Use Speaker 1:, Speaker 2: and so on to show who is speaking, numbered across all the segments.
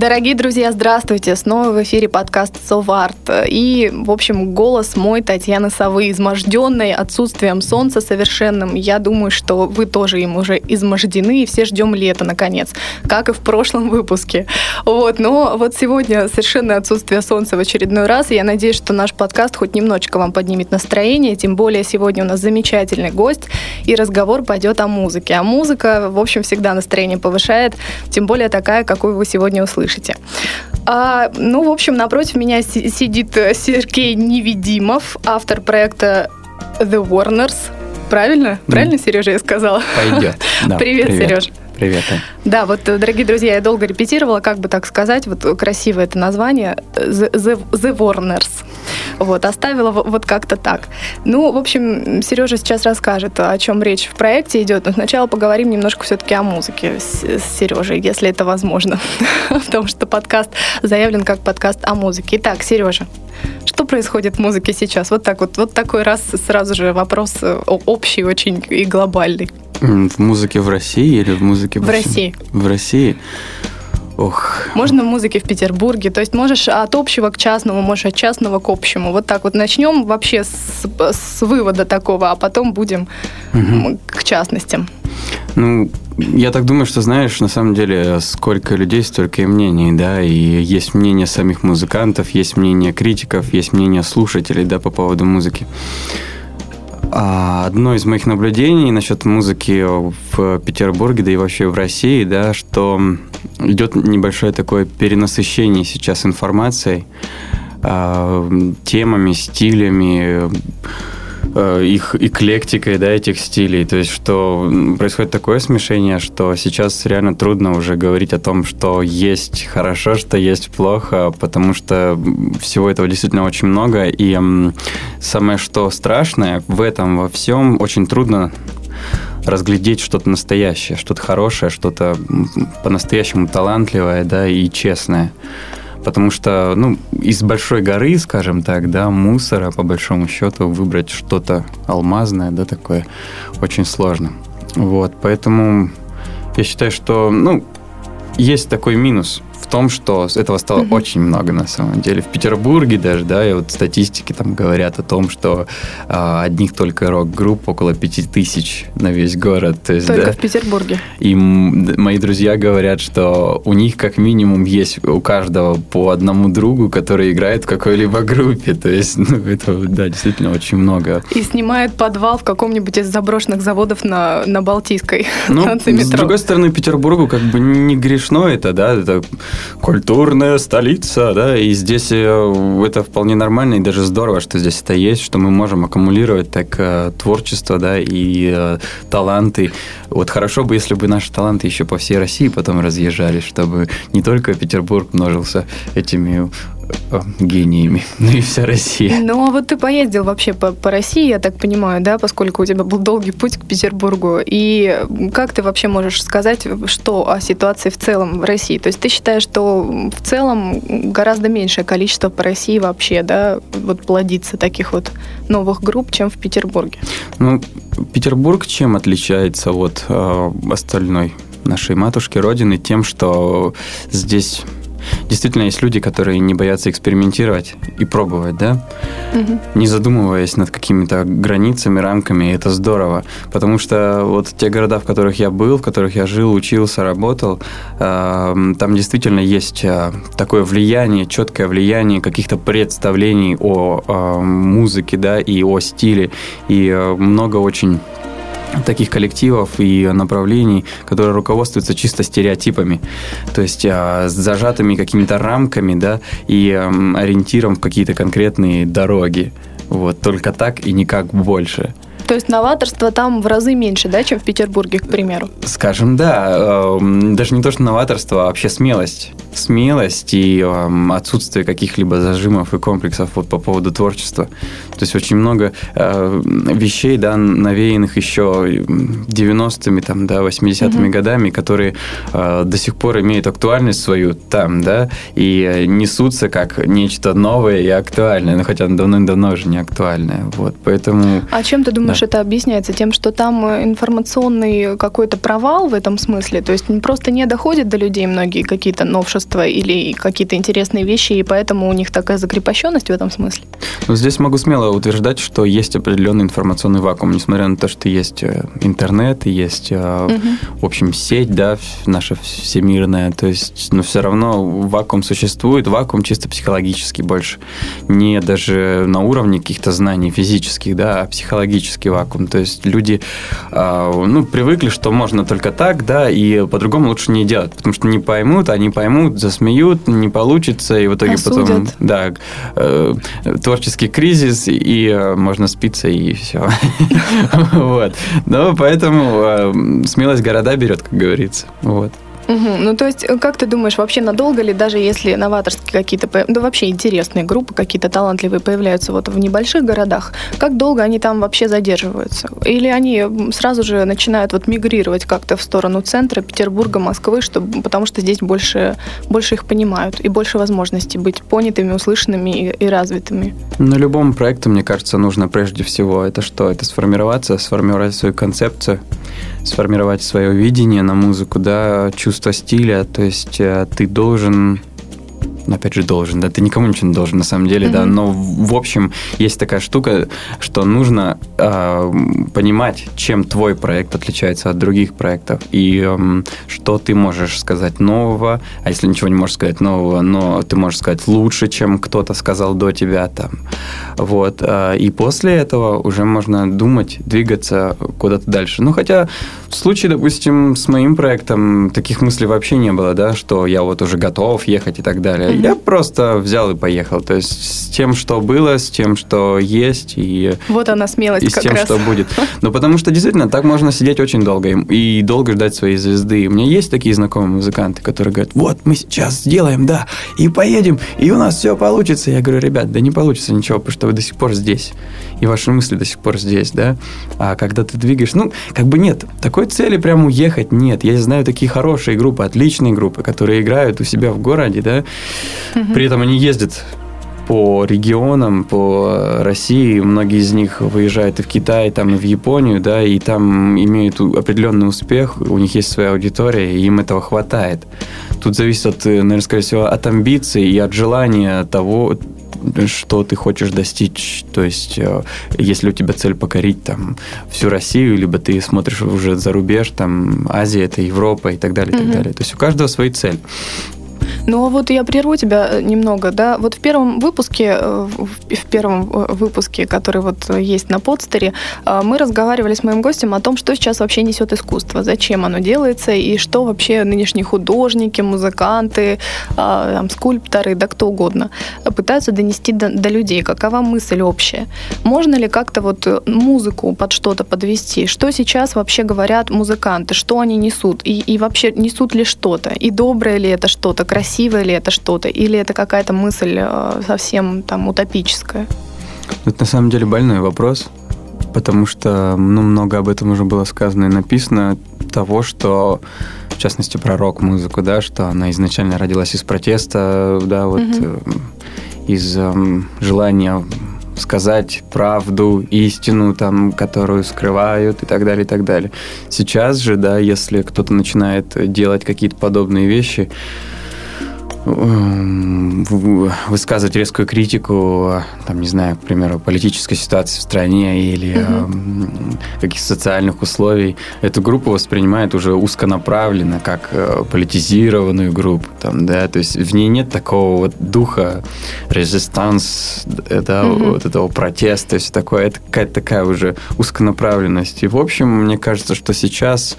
Speaker 1: Дорогие друзья, здравствуйте! Снова в эфире подкаст «Соварт». И, в общем, голос мой Татьяны Совы, изможденной отсутствием солнца совершенным. Я думаю, что вы тоже им уже измождены, и все ждем лета, наконец, как и в прошлом выпуске. Вот, но вот сегодня совершенно отсутствие солнца в очередной раз. Я надеюсь, что наш подкаст хоть немножечко вам поднимет настроение, тем более сегодня у нас замечательный гость, и разговор пойдет о музыке. А музыка, в общем, всегда настроение повышает, тем более такая, какую вы сегодня услышите услышите. А, ну, в общем, напротив меня сидит Сергей Невидимов, автор проекта The Warners. Правильно? Правильно, Сережа, я сказала?
Speaker 2: Пойдет.
Speaker 1: Да, привет, привет, Сереж.
Speaker 2: Привет.
Speaker 1: Да, вот, дорогие друзья, я долго репетировала, как бы так сказать, вот красивое это название, The, The, The Warners. Вот, оставила вот как-то так. Ну, в общем, Сережа сейчас расскажет, о чем речь в проекте идет, но сначала поговорим немножко все-таки о музыке с, с Сережей, если это возможно, потому что подкаст заявлен как подкаст о музыке. Итак, Сережа, что происходит в музыке сейчас? Вот так вот, вот такой раз сразу же вопрос э, общий очень и глобальный.
Speaker 2: В музыке в России или в музыке
Speaker 1: в России?
Speaker 2: В России. Ох.
Speaker 1: Можно в музыке в Петербурге. То есть можешь от общего к частному, можешь от частного к общему. Вот так вот начнем вообще с, с вывода такого, а потом будем угу. к частностям.
Speaker 2: Ну, я так думаю, что знаешь, на самом деле, сколько людей, столько и мнений, да, и есть мнение самих музыкантов, есть мнение критиков, есть мнение слушателей, да, по поводу музыки. А одно из моих наблюдений насчет музыки в Петербурге, да и вообще в России, да, что идет небольшое такое перенасыщение сейчас информацией, а, темами, стилями, их эклектикой, да, этих стилей. То есть, что происходит такое смешение, что сейчас реально трудно уже говорить о том, что есть хорошо, что есть плохо, потому что всего этого действительно очень много. И самое что страшное в этом во всем очень трудно разглядеть что-то настоящее, что-то хорошее, что-то по-настоящему талантливое, да, и честное потому что, ну, из большой горы, скажем так, да, мусора, по большому счету, выбрать что-то алмазное, да, такое, очень сложно. Вот, поэтому я считаю, что, ну, есть такой минус – том, что этого стало mm-hmm. очень много на самом деле. В Петербурге даже, да, и вот статистики там говорят о том, что а, одних только рок-групп около пяти тысяч на весь город.
Speaker 1: То есть, только да, в Петербурге.
Speaker 2: И мои друзья говорят, что у них как минимум есть у каждого по одному другу, который играет в какой-либо группе. То есть, ну, это, да, действительно очень много.
Speaker 1: И снимает подвал в каком-нибудь из заброшенных заводов на, на Балтийской
Speaker 2: ну, С другой стороны, Петербургу как бы не грешно это, да, это культурная столица, да, и здесь э, это вполне нормально и даже здорово, что здесь это есть, что мы можем аккумулировать так э, творчество, да, и э, таланты. Вот хорошо бы, если бы наши таланты еще по всей России потом разъезжали, чтобы не только Петербург множился этими гениями, ну и вся Россия.
Speaker 1: Ну, а вот ты поездил вообще по, по России, я так понимаю, да, поскольку у тебя был долгий путь к Петербургу. И как ты вообще можешь сказать, что о ситуации в целом в России? То есть ты считаешь, что в целом гораздо меньшее количество по России вообще, да, вот плодится таких вот новых групп, чем в Петербурге?
Speaker 2: Ну, Петербург чем отличается от э, остальной нашей матушки Родины? Тем, что здесь действительно есть люди, которые не боятся экспериментировать и пробовать, да, угу. не задумываясь над какими-то границами, рамками, и это здорово, потому что вот те города, в которых я был, в которых я жил, учился, работал, э, там действительно есть э, такое влияние, четкое влияние каких-то представлений о э, музыке, да, и о стиле, и э, много очень таких коллективов и направлений, которые руководствуются чисто стереотипами, то есть а, зажатыми какими-то рамками, да, и а, ориентиром в какие-то конкретные дороги. Вот, только так и никак больше.
Speaker 1: То есть новаторство там в разы меньше, да, чем в Петербурге, к примеру?
Speaker 2: Скажем, да. Эм, даже не то, что новаторство, а вообще смелость. Смелость и эм, отсутствие каких-либо зажимов и комплексов вот по поводу творчества. То есть очень много э, вещей, да, навеянных еще 90-ми, там, да, 80-ми угу. годами, которые э, до сих пор имеют актуальность свою там, да, и несутся как нечто новое и актуальное, ну, хотя давно-давно уже не актуальное. Вот, поэтому...
Speaker 1: А чем ты думаешь, да. это объясняется? Тем, что там информационный какой-то провал в этом смысле? То есть просто не доходят до людей многие какие-то новшества или какие-то интересные вещи, и поэтому у них такая закрепощенность в этом смысле?
Speaker 2: Ну, здесь могу смело утверждать, что есть определенный информационный вакуум, несмотря на то, что есть э, интернет, есть, угу. в общем, сеть, да, наша всемирная, то есть, но все равно вакуум существует, вакуум чисто психологический больше, не даже на уровне каких-то знаний физических, да, а психологический вакуум, то есть люди, а, ну, привыкли, что можно только так, да, и по-другому лучше не делать, потому что не поймут, они поймут, засмеют, не получится, и в итоге Осудят. потом, да, э, творческий кризис, и э, можно спиться, и все. Вот. Но поэтому э, смелость города берет, как говорится. Вот.
Speaker 1: Угу. Ну, то есть, как ты думаешь, вообще надолго ли, даже если новаторские какие-то, да вообще интересные группы, какие-то талантливые появляются вот в небольших городах, как долго они там вообще задерживаются? Или они сразу же начинают вот мигрировать как-то в сторону центра, Петербурга, Москвы, чтобы, потому что здесь больше, больше их понимают и больше возможностей быть понятыми, услышанными и, и развитыми?
Speaker 2: На любом проекту, мне кажется, нужно прежде всего это что? Это сформироваться, сформировать свою концепцию, сформировать свое видение на музыку, да, чувство стиля, то есть э, ты должен опять же, должен, да, ты никому ничего не должен на самом деле, mm-hmm. да, но в общем есть такая штука, что нужно э, понимать, чем твой проект отличается от других проектов и э, что ты можешь сказать нового, а если ничего не можешь сказать нового, но ты можешь сказать лучше, чем кто-то сказал до тебя там, вот, э, и после этого уже можно думать, двигаться куда-то дальше. Ну, хотя в случае, допустим, с моим проектом таких мыслей вообще не было, да, что я вот уже готов ехать и так далее. Я просто взял и поехал. То есть с тем, что было, с тем, что есть. И,
Speaker 1: вот она смелость
Speaker 2: И с тем, раз. что будет. Ну, потому что действительно так можно сидеть очень долго и, и долго ждать своей звезды. У меня есть такие знакомые музыканты, которые говорят, вот мы сейчас сделаем, да, и поедем, и у нас все получится. Я говорю, ребят, да не получится ничего, потому что вы до сих пор здесь. И ваши мысли до сих пор здесь, да. А когда ты двигаешь, ну, как бы нет, такой цели прям уехать нет. Я знаю такие хорошие группы, отличные группы, которые играют у себя в городе, да, при этом они ездят по регионам, по России. Многие из них выезжают и в Китай, там, и в Японию, да, и там имеют определенный успех, у них есть своя аудитория, и им этого хватает. Тут зависит, от, наверное, скорее всего, от амбиций и от желания того, что ты хочешь достичь. То есть, э, если у тебя цель покорить там всю Россию, либо ты смотришь уже за рубеж, там Азия, это Европа и так далее, и так далее. То есть у каждого свои цель.
Speaker 1: Ну, а вот я прерву тебя э, немного, да. Вот в первом выпуске, э, в первом э, выпуске, который вот есть на подстере, мы разговаривали с моим гостем о том, что сейчас вообще несет искусство, зачем оно делается и что вообще нынешние художники, музыканты, там, скульпторы, да кто угодно, пытаются донести до, до людей. Какова мысль общая? Можно ли как-то вот музыку под что-то подвести? Что сейчас вообще говорят музыканты? Что они несут? И, и вообще несут ли что-то? И доброе ли это что-то? Красивое ли это что-то, или это какая-то мысль э, совсем там утопическая?
Speaker 2: Это на самом деле больной вопрос, потому что ну, много об этом уже было сказано и написано, того, что в частности про рок-музыку, да, что она изначально родилась из протеста, да, вот угу. из э, желания сказать правду, истину, там, которую скрывают и так далее, и так далее. Сейчас же, да, если кто-то начинает делать какие-то подобные вещи, высказывать резкую критику, там, не знаю, к примеру, политической ситуации в стране или угу. каких-то социальных условий, эту группу воспринимают уже узконаправленно, как э, политизированную группу, там, да, то есть в ней нет такого вот духа резистанс, да, угу. вот этого протеста и все такое, это какая-то такая уже узконаправленность. И, в общем, мне кажется, что сейчас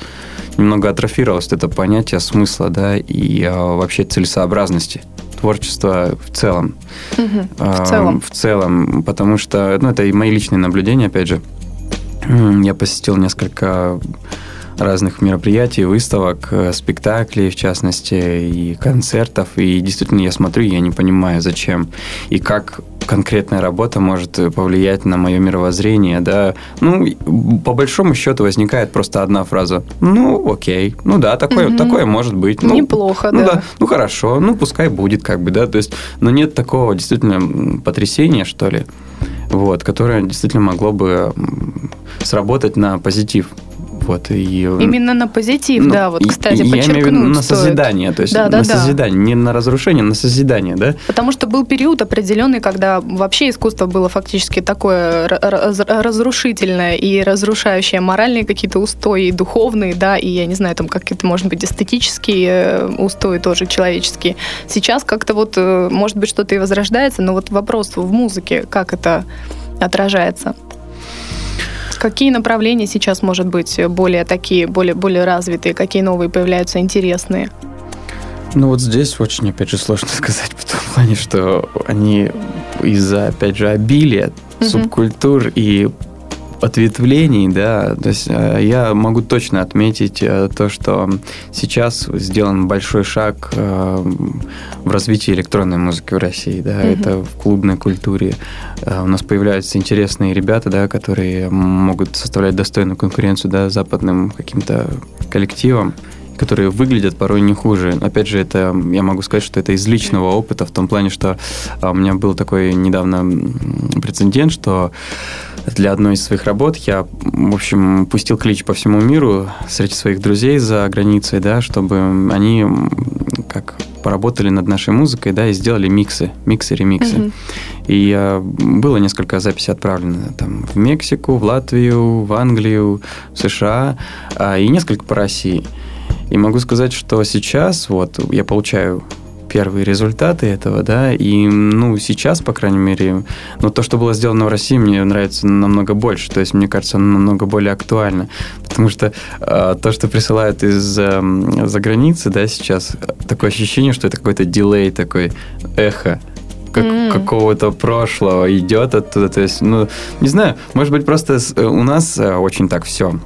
Speaker 2: немного атрофировалось это понятие смысла, да, и а, вообще целесообразности творчества в целом.
Speaker 1: Угу, в целом.
Speaker 2: В целом, потому что, ну, это и мои личные наблюдения, опять же. Я посетил несколько разных мероприятий, выставок, э, спектаклей, в частности, и концертов. И действительно, я смотрю, я не понимаю, зачем и как конкретная работа может повлиять на мое мировоззрение, да. Ну, по большому счету возникает просто одна фраза. Ну, окей. Ну да, такое, угу. такое может быть. Ну,
Speaker 1: Неплохо,
Speaker 2: ну,
Speaker 1: да.
Speaker 2: да. Ну, хорошо. Ну, пускай будет, как бы, да. То есть, но нет такого действительно потрясения, что ли, вот, которое действительно могло бы сработать на позитив. Вот, и,
Speaker 1: Именно на позитив, ну, да, вот, кстати,
Speaker 2: я имею в виду на
Speaker 1: стоит.
Speaker 2: созидание, то есть
Speaker 1: да, да,
Speaker 2: на
Speaker 1: да.
Speaker 2: созидание, не на разрушение, на созидание, да?
Speaker 1: Потому что был период определенный, когда вообще искусство было фактически такое раз- разрушительное и разрушающее моральные какие-то устои, духовные, да, и, я не знаю, там какие-то, может быть, эстетические э, устои тоже человеческие. Сейчас как-то вот, э, может быть, что-то и возрождается, но вот вопрос в музыке, как это отражается? Какие направления сейчас, может быть, более такие, более, более развитые, какие новые появляются интересные?
Speaker 2: Ну вот здесь очень, опять же, сложно сказать в том плане, что они из-за, опять же, обилия
Speaker 1: Мгм.
Speaker 2: субкультур и ответвлений, да, то есть э, я могу точно отметить э, то, что сейчас сделан большой шаг э, в развитии электронной музыки в России, да,
Speaker 1: Мгм.
Speaker 2: это в клубной культуре. У нас появляются интересные ребята, да, которые могут составлять достойную конкуренцию, да, западным каким-то коллективам которые выглядят порой не хуже. Опять же, это я могу сказать, что это из личного опыта, в том плане, что а, у меня был такой недавно прецедент, что для одной из своих работ я, в общем, пустил клич по всему миру среди своих друзей за границей, да, чтобы они как поработали над нашей музыкой, да, и сделали миксы, миксы, ремиксы.
Speaker 1: Мгм.
Speaker 2: И а, было несколько записей отправлено там в Мексику, в Латвию, в Англию, в США а, и несколько по России. И могу сказать, что сейчас вот я получаю первые результаты этого, да, и, ну, сейчас, по крайней мере, ну, то, что было сделано в России, мне нравится намного больше, то есть, мне кажется, оно намного более актуально, потому что э, то, что присылают из э, за границы, да, сейчас, такое ощущение, что это какой-то дилей такой, эхо, как,
Speaker 1: М.
Speaker 2: какого-то прошлого идет оттуда, то есть, ну, не знаю, может быть, просто э, у нас э, очень так все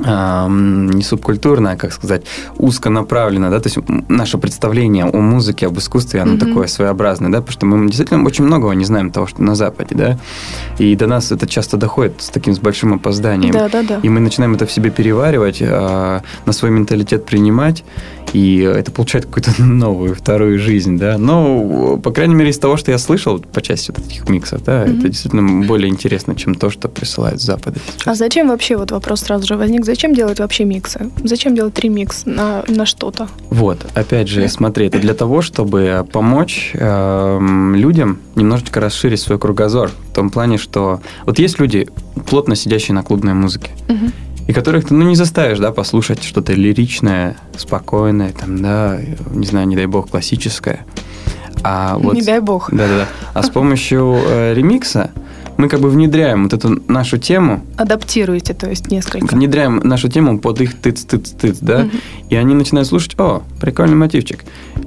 Speaker 2: не субкультурно, а, как сказать, узконаправленно, да, то есть наше представление о музыке, об искусстве, оно
Speaker 1: Мгм.
Speaker 2: такое своеобразное, да, потому что мы действительно очень многого не знаем того, что на Западе, да, и до нас это часто доходит с таким, с большим опозданием.
Speaker 1: Да, да, да.
Speaker 2: И мы начинаем это в себе переваривать, а, на свой менталитет принимать, и это получает какую-то новую, вторую жизнь, да. Но, по крайней мере, из того, что я слышал по части вот этих миксов, да,
Speaker 1: Мгм.
Speaker 2: это действительно более интересно, чем то, что присылают с Запада сейчас.
Speaker 1: А зачем вообще, вот вопрос сразу же возник, зачем делать вообще миксы? Зачем делать ремикс на, на что-то?
Speaker 2: Вот, опять же, смотри, это для того, чтобы помочь эм, людям немножечко расширить свой кругозор. В том плане, что вот есть люди, плотно сидящие на клубной музыке,
Speaker 1: Мгм.
Speaker 2: И которых ты, ну, не заставишь, да, послушать что-то лиричное, спокойное, там, да, не знаю, не дай бог, классическое. А вот...
Speaker 1: Не дай бог.
Speaker 2: Да-да-да. А с помощью э, ремикса мы как бы внедряем вот эту нашу тему,
Speaker 1: Адаптируете, то есть несколько.
Speaker 2: внедряем нашу тему под их тыц-тыц-тыц, да,
Speaker 1: Мгм.
Speaker 2: и они начинают слушать, о, прикольный мотивчик.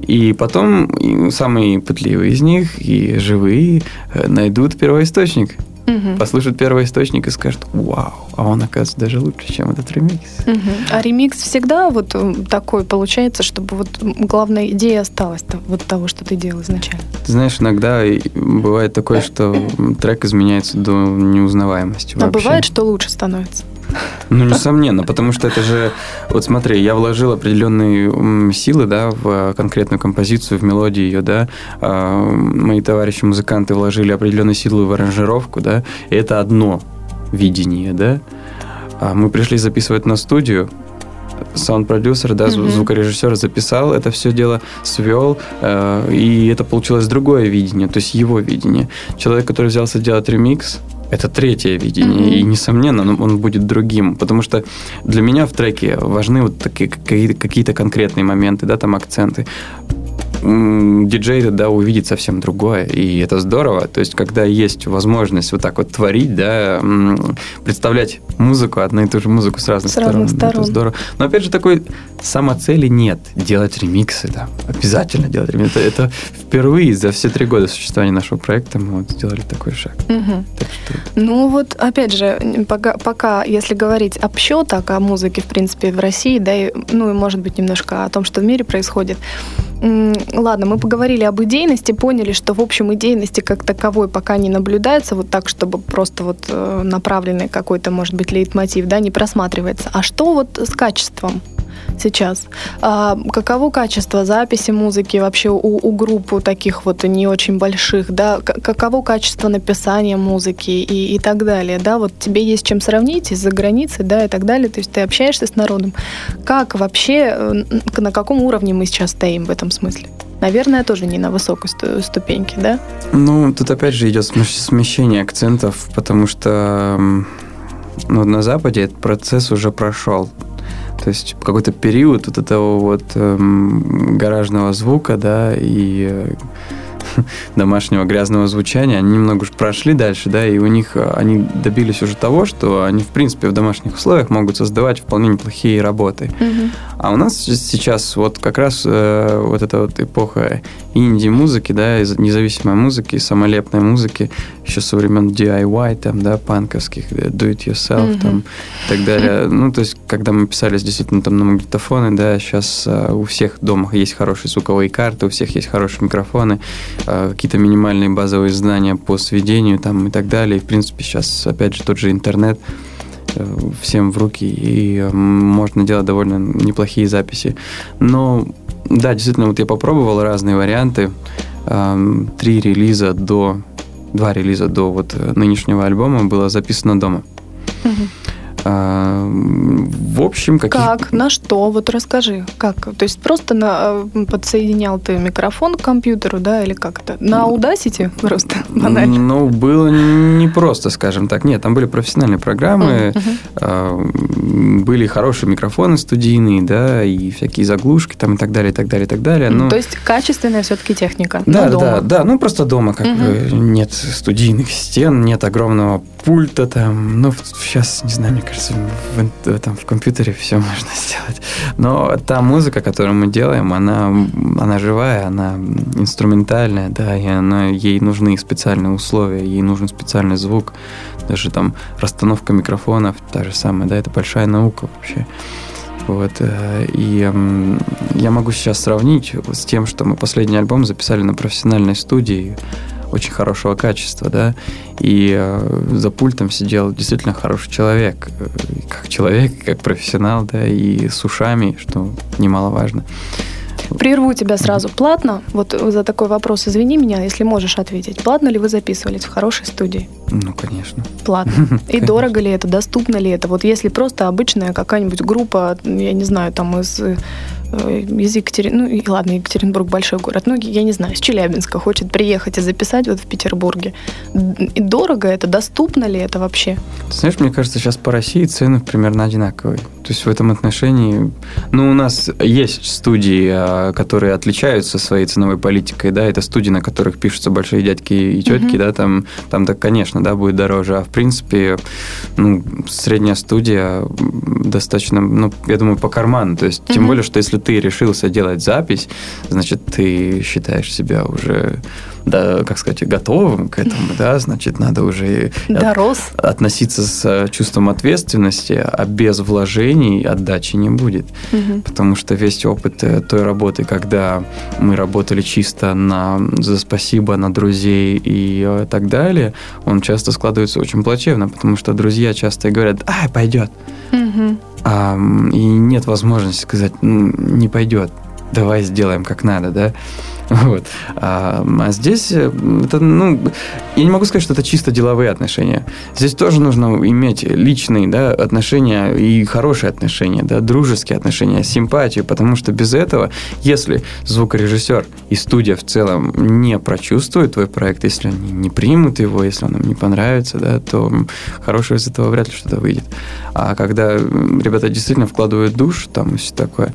Speaker 2: И потом и самые пытливые из них и живые э, найдут первоисточник,
Speaker 1: Мгм.
Speaker 2: послушают первоисточник и скажут, вау, а он оказывается даже лучше, чем этот ремикс.
Speaker 1: Мгм. А ремикс всегда вот э, такой получается, чтобы вот главная идея осталась вот того, что ты делал изначально.
Speaker 2: Ты знаешь, иногда бывает такое, что трек изменяется до неузнаваемости
Speaker 1: А
Speaker 2: вообще.
Speaker 1: бывает, что лучше становится.
Speaker 2: Ну, несомненно, потому что это же... Вот смотри, я вложил определенные силы, да, в конкретную композицию, в мелодию ее, да. А, Мои товарищи-музыканты вложили определенные силы в аранжировку, да. И это одно видение, да. А мы пришли записывать на студию, саунд-продюсер, да,
Speaker 1: Мгм.
Speaker 2: звукорежиссер записал это все дело, свел, э, и это получилось другое видение, то есть его видение. Человек, который взялся делать ремикс, это третье видение,
Speaker 1: Мгм.
Speaker 2: и, несомненно, он- будет другим, потому что для меня в треке важны вот такие какие- какие-то конкретные моменты, да, там акценты. Диджей да, увидит совсем другое, и это здорово. То есть, когда есть возможность вот так вот творить, да, представлять музыку, одну и ту же музыку с разных,
Speaker 1: с разных
Speaker 2: сторон,
Speaker 1: сторон.
Speaker 2: это здорово. Но опять же, такой самоцели нет. Делать ремиксы, да, обязательно делать ремиксы. Это, это впервые за все три года существования нашего проекта мы вот сделали такой шаг.
Speaker 1: Угу. Так что... Ну вот, опять же, пока, пока, если говорить общо так о музыке, в принципе, в России, да, и, ну и, может быть, немножко о том, что в мире происходит, Ладно, мы поговорили об идейности, поняли, что, в общем, идейности как таковой пока не наблюдается, вот так, чтобы просто вот э, направленный какой-то, может быть, лейтмотив, да, не просматривается. А что вот с качеством? Сейчас. А, каково качество записи музыки вообще у, у групп таких вот не очень больших, да? Каково качество написания музыки и, и так далее, да? Вот тебе есть чем сравнить из-за границы, да, и так далее. То есть ты общаешься с народом. Как вообще, э, на каком уровне мы сейчас стоим в этом смысле? Наверное, тоже не на высокой ступеньке, да?
Speaker 2: Ну, тут опять же идет смещение акцентов, потому что ну, на Западе этот процесс уже прошел. То есть какой-то период вот этого вот эм, гаражного звука, да, и э, домашнего грязного звучания, они немного уж прошли дальше, да, и у них э, они добились уже того, что они, в принципе, в домашних условиях могут создавать вполне неплохие работы. Угу. А у нас сейчас вот как раз э, вот эта вот эпоха инди-музыки, да, независимой музыки, самолепной музыки, еще со времен DIY, там, да, панковских, э, do it yourself, mm-hmm. там, и так далее. Ну, то есть, когда мы писались действительно там на магнитофоны, да, сейчас э, у всех дома есть хорошие звуковые карты, у всех есть хорошие микрофоны, какие-то минимальные базовые знания по сведению, там, и так далее. И, в принципе, сейчас, опять же, тот же интернет, э, всем в руки, и э, можно делать довольно неплохие записи. Но да, действительно, вот я попробовал разные варианты. Три релиза до... Два релиза до вот э, нынешнего альбома было записано дома. Угу. А, в общем,
Speaker 1: какие... Как? На что? Вот расскажи. Как? То есть просто на, э, подсоединял ты микрофон к компьютеру, да, или как это? На Audacity просто
Speaker 2: банально? Ну, было не просто, скажем так. Нет, там были профессиональные программы, uh-huh. были хорошие микрофоны студийные, да, и всякие заглушки там и так далее, и так далее, и так далее.
Speaker 1: Но... То есть качественная все-таки техника?
Speaker 2: Да, да, да. Ну, просто дома как бы нет студийных стен, нет огромного пульта там. Ну, сейчас, не знаю, мне кажется, в, там, в компьютере все можно сделать. Но та музыка, которую мы делаем, она, она живая, она инструментальная, да, и она, ей нужны специальные условия, ей нужен специальный звук. Даже там расстановка микрофонов, та же самая, да, это большая наука вообще. Вот, э, и я могу сейчас сравнить с тем, что мы последний альбом записали на профессиональной студии очень хорошего качества, да, и э, за пультом сидел действительно хороший человек, э, как человек, как профессионал, да, и с ушами, что немаловажно.
Speaker 1: Прерву тебя сразу. Платно? Вот за такой вопрос извини меня, если можешь ответить. Платно ли вы записывались в хорошей студии?
Speaker 2: Ну, конечно.
Speaker 1: Платно. И дорого ли это? Доступно ли это? Вот если просто обычная какая-нибудь группа, я не знаю, там из Э, из Екатеринбурга, ну и ладно, Екатеринбург большой город, ну я не знаю, из Челябинска хочет приехать и записать вот в Петербурге. И дорого это, доступно ли это вообще?
Speaker 2: Ты знаешь, мне кажется, сейчас по России цены примерно одинаковые. То есть в этом отношении, ну у нас есть студии, а, которые отличаются своей ценовой политикой, да, это студии, на которых пишутся большие дядьки и тетки, mm-hmm. да, там, там так, конечно, да, будет дороже, а в принципе, ну, средняя студия достаточно, ну, я думаю, по карману, то есть, mm-hmm. тем более, что если ты решился делать запись, значит, ты считаешь себя уже да, как сказать, готовым к этому, да, значит, надо уже
Speaker 1: Дорос.
Speaker 2: От, относиться с э, чувством ответственности, а без вложений отдачи не будет. Угу. Потому что весь опыт э, той работы, когда мы работали чисто на за спасибо на друзей и э, так далее, он часто складывается очень плачевно, потому что друзья часто говорят, ай, пойдет. Угу. А, и нет возможности сказать, не пойдет давай сделаем как надо, да. Вот. А, а здесь э, это, ну, я не могу сказать, что это чисто деловые отношения. Здесь тоже нужно иметь личные да, отношения и хорошие отношения, да, дружеские отношения, симпатию, потому что без этого, если звукорежиссер и студия в целом не прочувствуют твой проект, если они не примут его, если он им не понравится, да, то хорошего из этого вряд ли что-то выйдет. А когда ребята действительно вкладывают душ, там и все такое,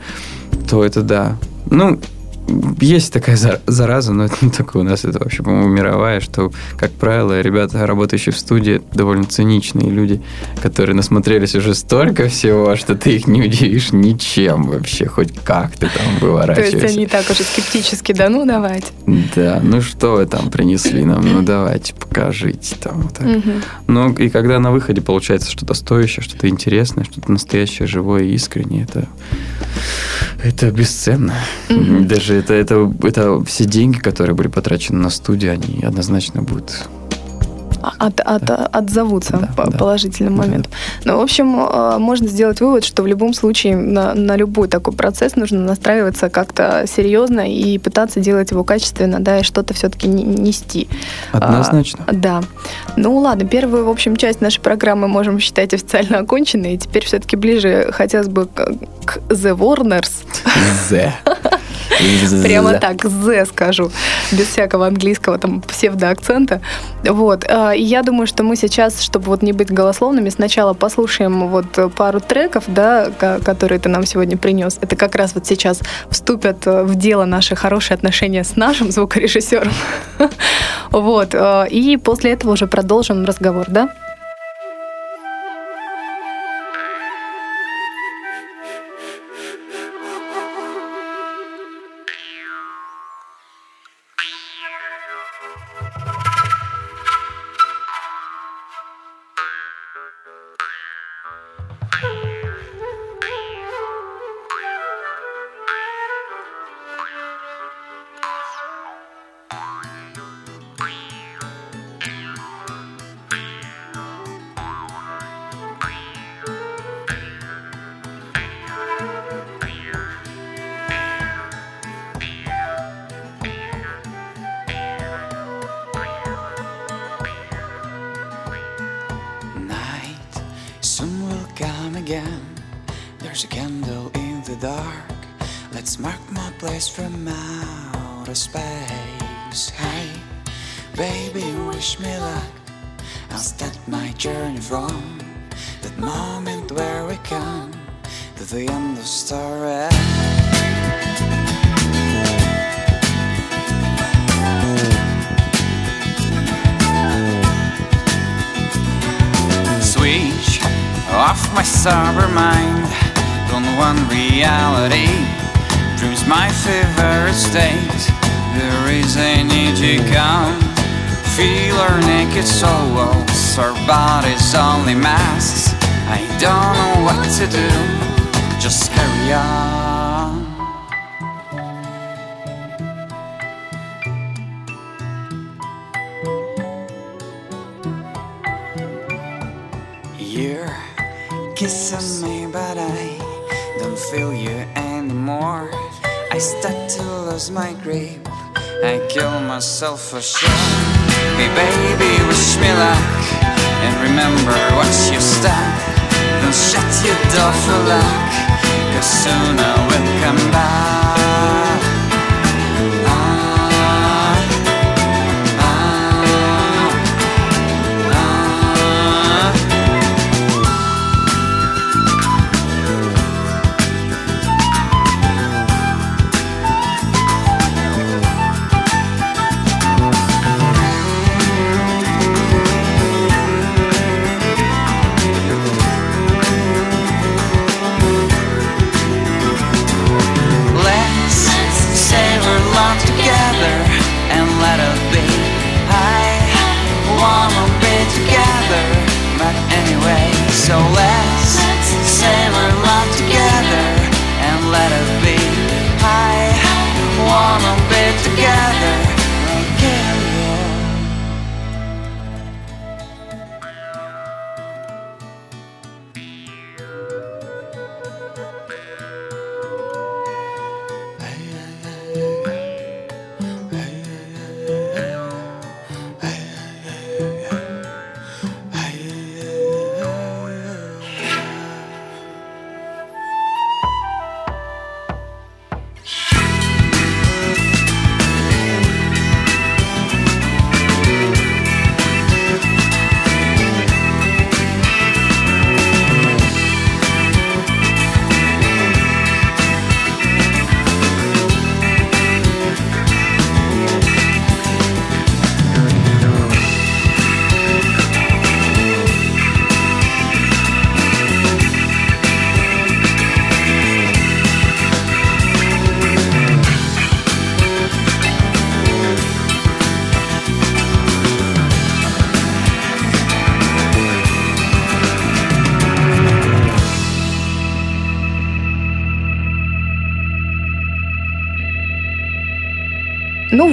Speaker 2: то это да. Ну, есть такая зараза, но это не только у нас, это вообще, по-моему, мировая, что, как правило, ребята, работающие в студии, довольно циничные люди, которые насмотрелись уже столько всего, что ты их не удивишь ничем вообще, хоть как ты там выворачиваешься.
Speaker 1: То есть они так уже скептически, да, ну давайте.
Speaker 2: Да, ну что вы там принесли нам, ну давайте, покажите там. Вот так. Угу. Ну и когда на выходе получается что-то стоящее, что-то интересное, что-то настоящее, живое, искреннее, это, это бесценно. Угу. Даже это, это, это все деньги, которые были потрачены на студию, они однозначно будут
Speaker 1: от, от, да. отзовутся да, по да. положительным моментам. Да. Ну, в общем, э, можно сделать вывод, что в любом случае на, на любой такой процесс нужно настраиваться как-то серьезно и пытаться делать его качественно, да, и что-то все-таки нести.
Speaker 2: Однозначно.
Speaker 1: А, да. Ну ладно, первую, в общем, часть нашей программы можем считать официально оконченной, и теперь все-таки ближе хотелось бы к, к The Warners.
Speaker 2: The.
Speaker 1: Прямо так, «з» скажу, без всякого английского там псевдоакцента. Вот. И я думаю, что мы сейчас, чтобы вот не быть голословными, сначала послушаем вот пару треков, да, которые ты нам сегодня принес. Это как раз вот сейчас вступят в дело наши хорошие отношения с нашим звукорежиссером. Вот. А, и после этого уже продолжим разговор, да?
Speaker 2: journey from that moment where we come to the end of story. Switch off my
Speaker 3: sober mind don't want reality. Dreams my favorite state. There is a need to come. Feel our naked souls our bodies only masks i don't know what to do just carry on You're kissing me, but I don't feel you anymore. I start to lose my grip. I kill myself for sure. Hey, baby, wish me luck and remember what you said. Don't shut your door for luck, cause soon I will come back.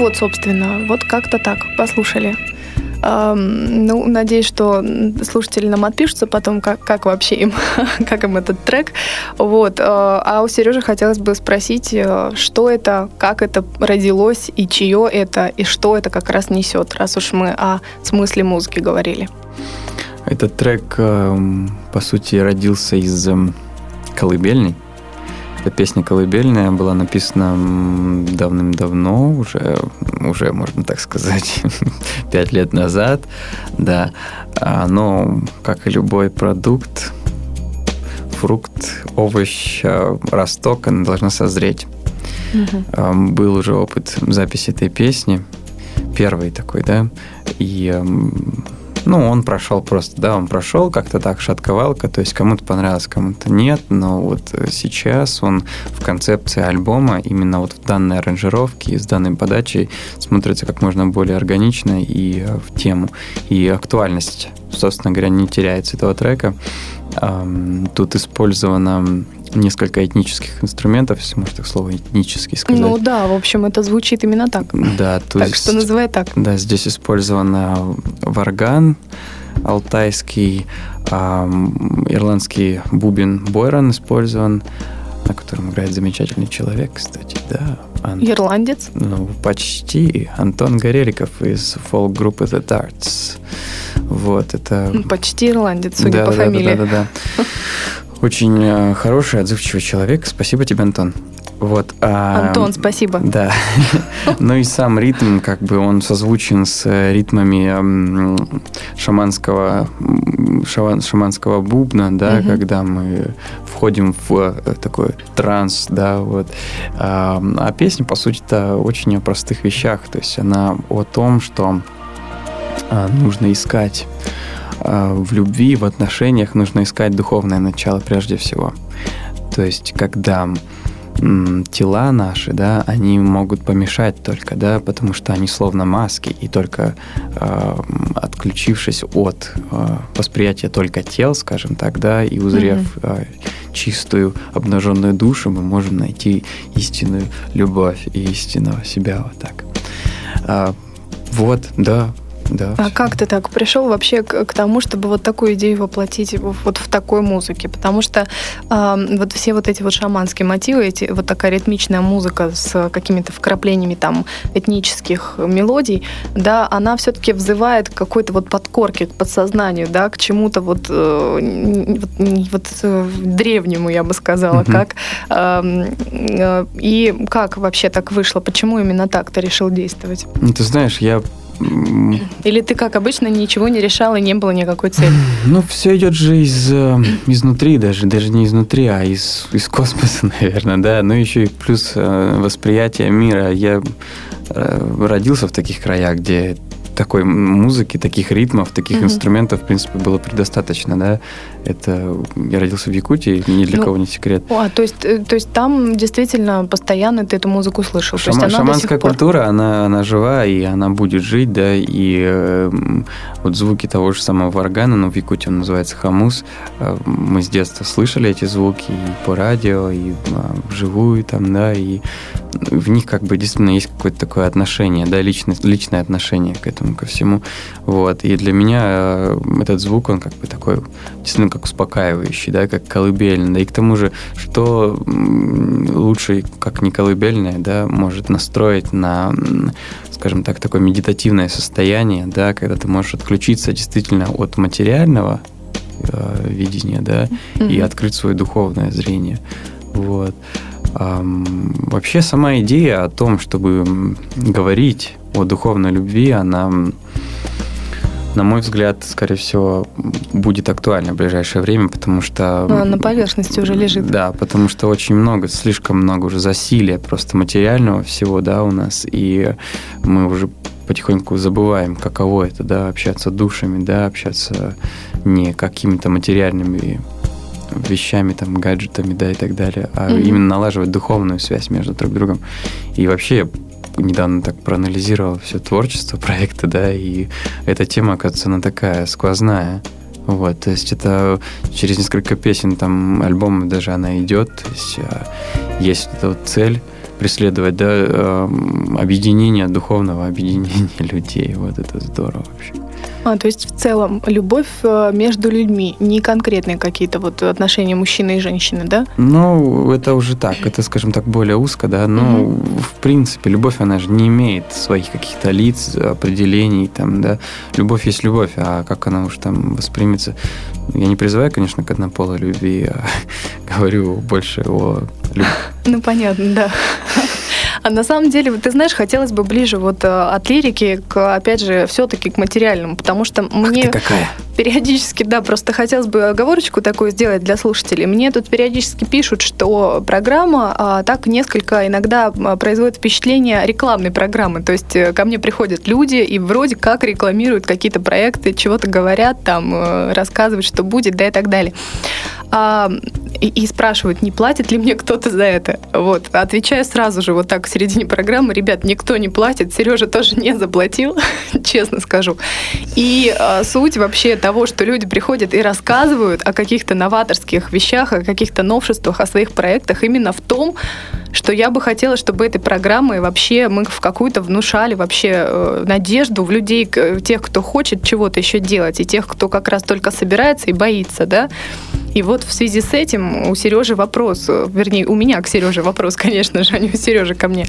Speaker 1: Вот, собственно, вот как-то так послушали. Эм, ну, надеюсь, что слушатели нам отпишутся потом, как, как вообще им, как им этот трек. Вот. Э, а у Сережи хотелось бы спросить, э, что это, как это родилось, и чье это, и что это как раз несет, раз уж мы о смысле музыки говорили.
Speaker 2: Этот трек, эм, по сути, родился из эм, колыбельной. Эта песня колыбельная была написана давным-давно, уже, уже можно так сказать, пять лет назад, да. Но, как и любой продукт, фрукт, овощ, э, росток, она должна созреть. Угу. Был уже опыт записи этой песни, первый такой, да, и ну, он прошел просто, да, он прошел как-то так, шатковалка, то есть кому-то понравилось, кому-то нет, но вот э, сейчас он в концепции альбома, именно вот в данной аранжировке и с данной подачей смотрится как можно более органично и э, в тему. И актуальность, собственно говоря, не теряется этого трека. Тут использовано несколько этнических инструментов, если можно так слово этнический сказать.
Speaker 1: Ну да, в общем, это звучит именно так.
Speaker 2: Да, то
Speaker 1: так
Speaker 2: есть,
Speaker 1: что называй так.
Speaker 2: Да, здесь использован варган алтайский, эм, ирландский бубен Бойрон использован, на котором играет замечательный человек, кстати, да.
Speaker 1: Ан... Ирландец?
Speaker 2: Ну, почти. Антон Гореликов из фолк-группы The Darts. Вот, это...
Speaker 1: Почти ирландец, судя
Speaker 2: да,
Speaker 1: по
Speaker 2: да,
Speaker 1: фамилии.
Speaker 2: Да, да, да. Очень э, хороший, отзывчивый человек. Спасибо тебе, Антон. Вот,
Speaker 1: а, Антон, спасибо.
Speaker 2: Да. ну и сам ритм, как бы он созвучен с э, ритмами шаманского, шаманского бубна, да, угу. когда мы входим в э, такой транс, да, вот. А, а песня, по сути-то, очень о простых вещах. То есть она о том, что а, нужно искать в любви, в отношениях нужно искать духовное начало прежде всего. То есть, когда тела наши, да, они могут помешать только, да, потому что они словно маски, и только э, отключившись от э, восприятия только тел, скажем так, да, и узрев э, чистую обнаженную душу, мы можем найти истинную любовь и истинного себя вот так. А, вот, да, да.
Speaker 1: А как ты так пришел вообще к, к тому, чтобы вот такую идею воплотить вот в такой музыке? Потому что э, вот все вот эти вот шаманские мотивы, эти, вот такая ритмичная музыка с какими-то вкраплениями там этнических мелодий, да, она все-таки взывает к какой-то вот подкорке, к подсознанию, да, к чему-то вот, э, вот, вот э, древнему, я бы сказала, угу. как. Э, э, и как вообще так вышло? Почему именно так ты решил действовать?
Speaker 2: Ну, ты знаешь, я
Speaker 1: или ты, как обычно, ничего не решал и не было никакой цели?
Speaker 2: Ну, все идет же из, э, изнутри даже, даже не изнутри, а из, из космоса, наверное, да. Ну, еще и плюс э, восприятие мира. Я э, родился в таких краях, где такой музыки, таких ритмов, таких mm-hmm. инструментов, в принципе, было предостаточно, да. Это я родился в Якутии, ни для ну, кого не секрет.
Speaker 1: А, то есть, э, то есть там действительно постоянно ты эту музыку слышал.
Speaker 2: Шама,
Speaker 1: то есть
Speaker 2: она шаманская культура, она, она жива и она будет жить, да. И э, вот звуки того же самого органа, ну в Якутии он называется хамус, э, мы с детства слышали эти звуки и по радио, и э, вживую там, да, и в них как бы действительно есть какое-то такое отношение, да, личное, личное отношение к этому, ко всему. Вот. И для меня э, этот звук, он как бы такой действительно как успокаивающий, да, как колыбельный. Да и к тому же, что лучше, как не колыбельное, да, может настроить на, скажем так, такое медитативное состояние, да, когда ты можешь отключиться действительно от материального э, видения, да, mm-hmm. и открыть свое духовное зрение. Вот. Вообще сама идея о том, чтобы говорить о духовной любви, она, на мой взгляд, скорее всего, будет актуальна в ближайшее время, потому что...
Speaker 1: Ну, на поверхности уже лежит.
Speaker 2: Да, потому что очень много, слишком много уже засилия просто материального всего, да, у нас, и мы уже потихоньку забываем, каково это, да, общаться душами, да, общаться не какими-то материальными вещами, там, гаджетами, да, и так далее, а mm-hmm. именно налаживать духовную связь между друг другом. И вообще я недавно так проанализировал все творчество проекта, да, и эта тема, оказывается, она такая сквозная. Вот, то есть это через несколько песен, там, альбома даже она идет, то есть а, есть эта вот цель преследовать, да, эм, объединение духовного, объединение людей. Вот это здорово вообще.
Speaker 1: А, то есть в целом любовь э, между людьми, не конкретные какие-то вот отношения мужчины и женщины, да?
Speaker 2: Ну, это уже так, это, скажем так, более узко, да. Но, угу. в принципе, любовь, она же не имеет своих каких-то лиц, определений, там, да. Любовь есть любовь, а как она уж там воспримется. Я не призываю, конечно, к однополой любви, а говорю больше о любви.
Speaker 1: Ну, понятно, да. А на самом деле, ты знаешь, хотелось бы ближе вот э, от лирики к, опять же, все-таки к материальному, потому что мне...
Speaker 2: какая?
Speaker 1: Периодически, да, просто хотелось бы оговорочку такую сделать для слушателей. Мне тут периодически пишут, что программа а, так несколько иногда производит впечатление рекламной программы. То есть э, ко мне приходят люди и вроде как рекламируют какие-то проекты, чего-то говорят, там, э, рассказывают, что будет, да и так далее. А, и, и спрашивают, не платит ли мне кто-то за это. Вот. Отвечаю сразу же вот так в середине программы, ребят, никто не платит, Сережа тоже не заплатил, честно скажу. И а, суть вообще того, что люди приходят и рассказывают о каких-то новаторских вещах, о каких-то новшествах, о своих проектах именно в том, что я бы хотела, чтобы этой программой вообще мы в какую-то внушали вообще э, надежду в людей, тех, кто хочет чего-то еще делать, и тех, кто как раз только собирается и боится, да. И вот в связи с этим у Сережи вопрос, вернее, у меня к Сереже вопрос, конечно же, а не у Сережи ко мне.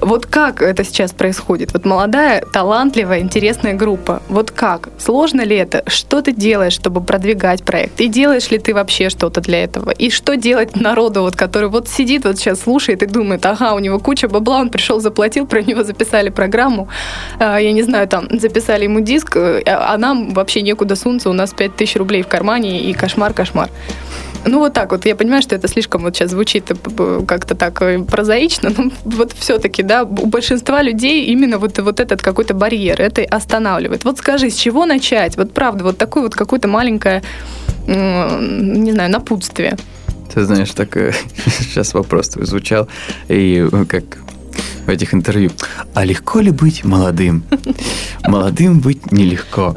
Speaker 1: Вот как это сейчас происходит? Вот молодая, талантливая, интересная группа. Вот как? Сложно ли это? Что ты делаешь, чтобы продвигать проект? И делаешь ли ты вообще что-то для этого? И что делать народу, вот, который вот сидит, вот сейчас слушает и думает, ага, у него куча бабла, он пришел, заплатил, про него записали программу, а, я не знаю, там, записали ему диск, а нам вообще некуда сунуться, у нас 5000 рублей в кармане и Ну, вот так вот. Я понимаю, что это слишком вот сейчас звучит э, как-то так э, прозаично, но вот все-таки, да, у большинства людей именно вот, вот этот какой-то барьер это останавливает. Вот скажи, с чего начать? Вот правда, вот такое вот какое-то маленькое, не знаю, напутствие.
Speaker 2: Ты знаешь, так э, сейчас вопрос твой звучал, и как в этих интервью. А легко ли быть молодым? Молодым быть нелегко.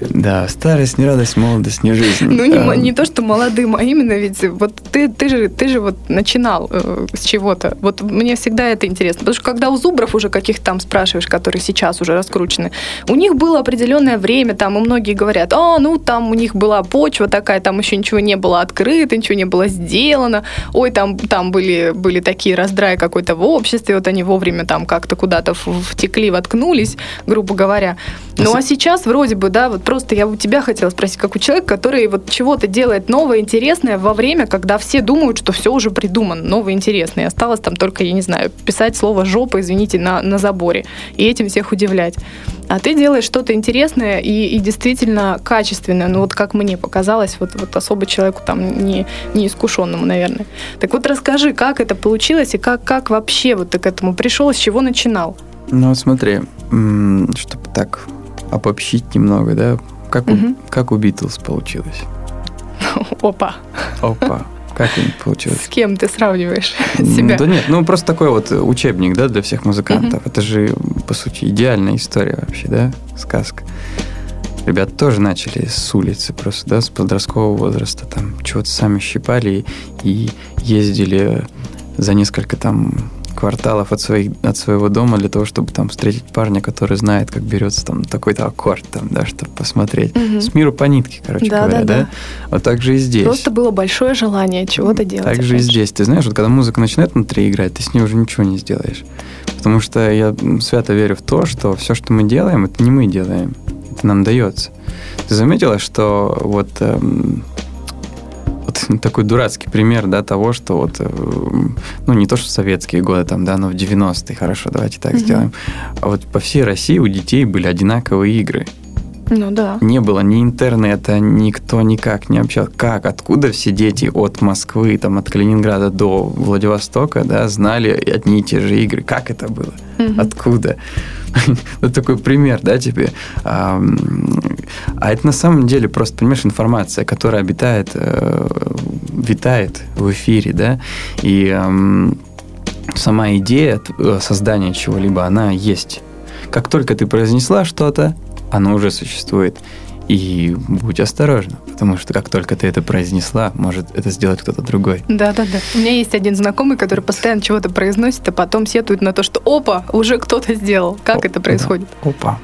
Speaker 2: Да, старость не радость, молодость не жизнь.
Speaker 1: Ну, не, а, не то, что молодым, а именно ведь вот ты, ты, же, ты же вот начинал э, с чего-то. Вот мне всегда это интересно. Потому что когда у зубров уже каких-то там спрашиваешь, которые сейчас уже раскручены, у них было определенное время, там, и многие говорят, а, ну, там у них была почва такая, там еще ничего не было открыто, ничего не было сделано, ой, там, там были, были такие раздраи какой-то в обществе, вот они вовремя там как-то куда-то втекли, воткнулись, грубо говоря. Ну, а сейчас вроде бы, да, вот просто я у тебя хотела спросить, как у человека, который вот чего-то делает новое, интересное во время, когда все думают, что все уже придумано, новое, интересное. И осталось там только, я не знаю, писать слово «жопа», извините, на, на заборе. И этим всех удивлять. А ты делаешь что-то интересное и, и действительно качественное. Ну вот как мне показалось, вот, вот особо человеку там не, не искушенному, наверное. Так вот расскажи, как это получилось и как, как вообще вот ты к этому пришел, с чего начинал?
Speaker 2: Ну вот смотри, чтобы так обобщить немного, да, как, угу. у, как у Битлз получилось?
Speaker 1: Опа.
Speaker 2: Опа. Как получилось?
Speaker 1: С кем ты сравниваешь себя?
Speaker 2: Да нет, ну просто такой вот учебник, да, для всех музыкантов. Это же, по сути, идеальная история вообще, да, сказка. Ребята тоже начали с улицы просто, да, с подросткового возраста, там чего-то сами щипали и ездили за несколько там кварталов от, своих, от своего дома для того, чтобы там встретить парня, который знает, как берется там такой-то аккорд, там, да, чтобы посмотреть. Угу. С миру по нитке, короче да, говоря, да, да? да? Вот так же и здесь.
Speaker 1: Просто было большое желание чего-то делать.
Speaker 2: Так же и здесь. Ты знаешь, вот когда музыка начинает внутри играть, ты с ней уже ничего не сделаешь. Потому что я свято верю в то, что все, что мы делаем, это не мы делаем. Это нам дается. Ты заметила, что вот эм, такой дурацкий пример, да, того, что вот, э, ну, не то, что советские годы, там, да, но в 90-е, хорошо, давайте так mm-hmm. сделаем. А вот по всей России у детей были одинаковые игры.
Speaker 1: Ну да.
Speaker 2: Не было ни интернета, никто никак не общался. Как, откуда все дети от Москвы, там, от Калининграда до Владивостока, да, знали одни и те же игры? Как это было? Угу. Откуда? Вот такой пример, да, тебе. А, а это на самом деле просто, понимаешь, информация, которая обитает, э, витает в эфире, да, и сама идея э, создания чего-либо, она есть. Как только ты произнесла что-то, оно уже существует. И будь осторожна, потому что как только ты это произнесла, может это сделать кто-то другой.
Speaker 1: Да-да-да. У меня есть один знакомый, который постоянно чего-то произносит, а потом сетует на то, что опа, уже кто-то сделал. Как
Speaker 2: О,
Speaker 1: это происходит?
Speaker 2: да. Опа.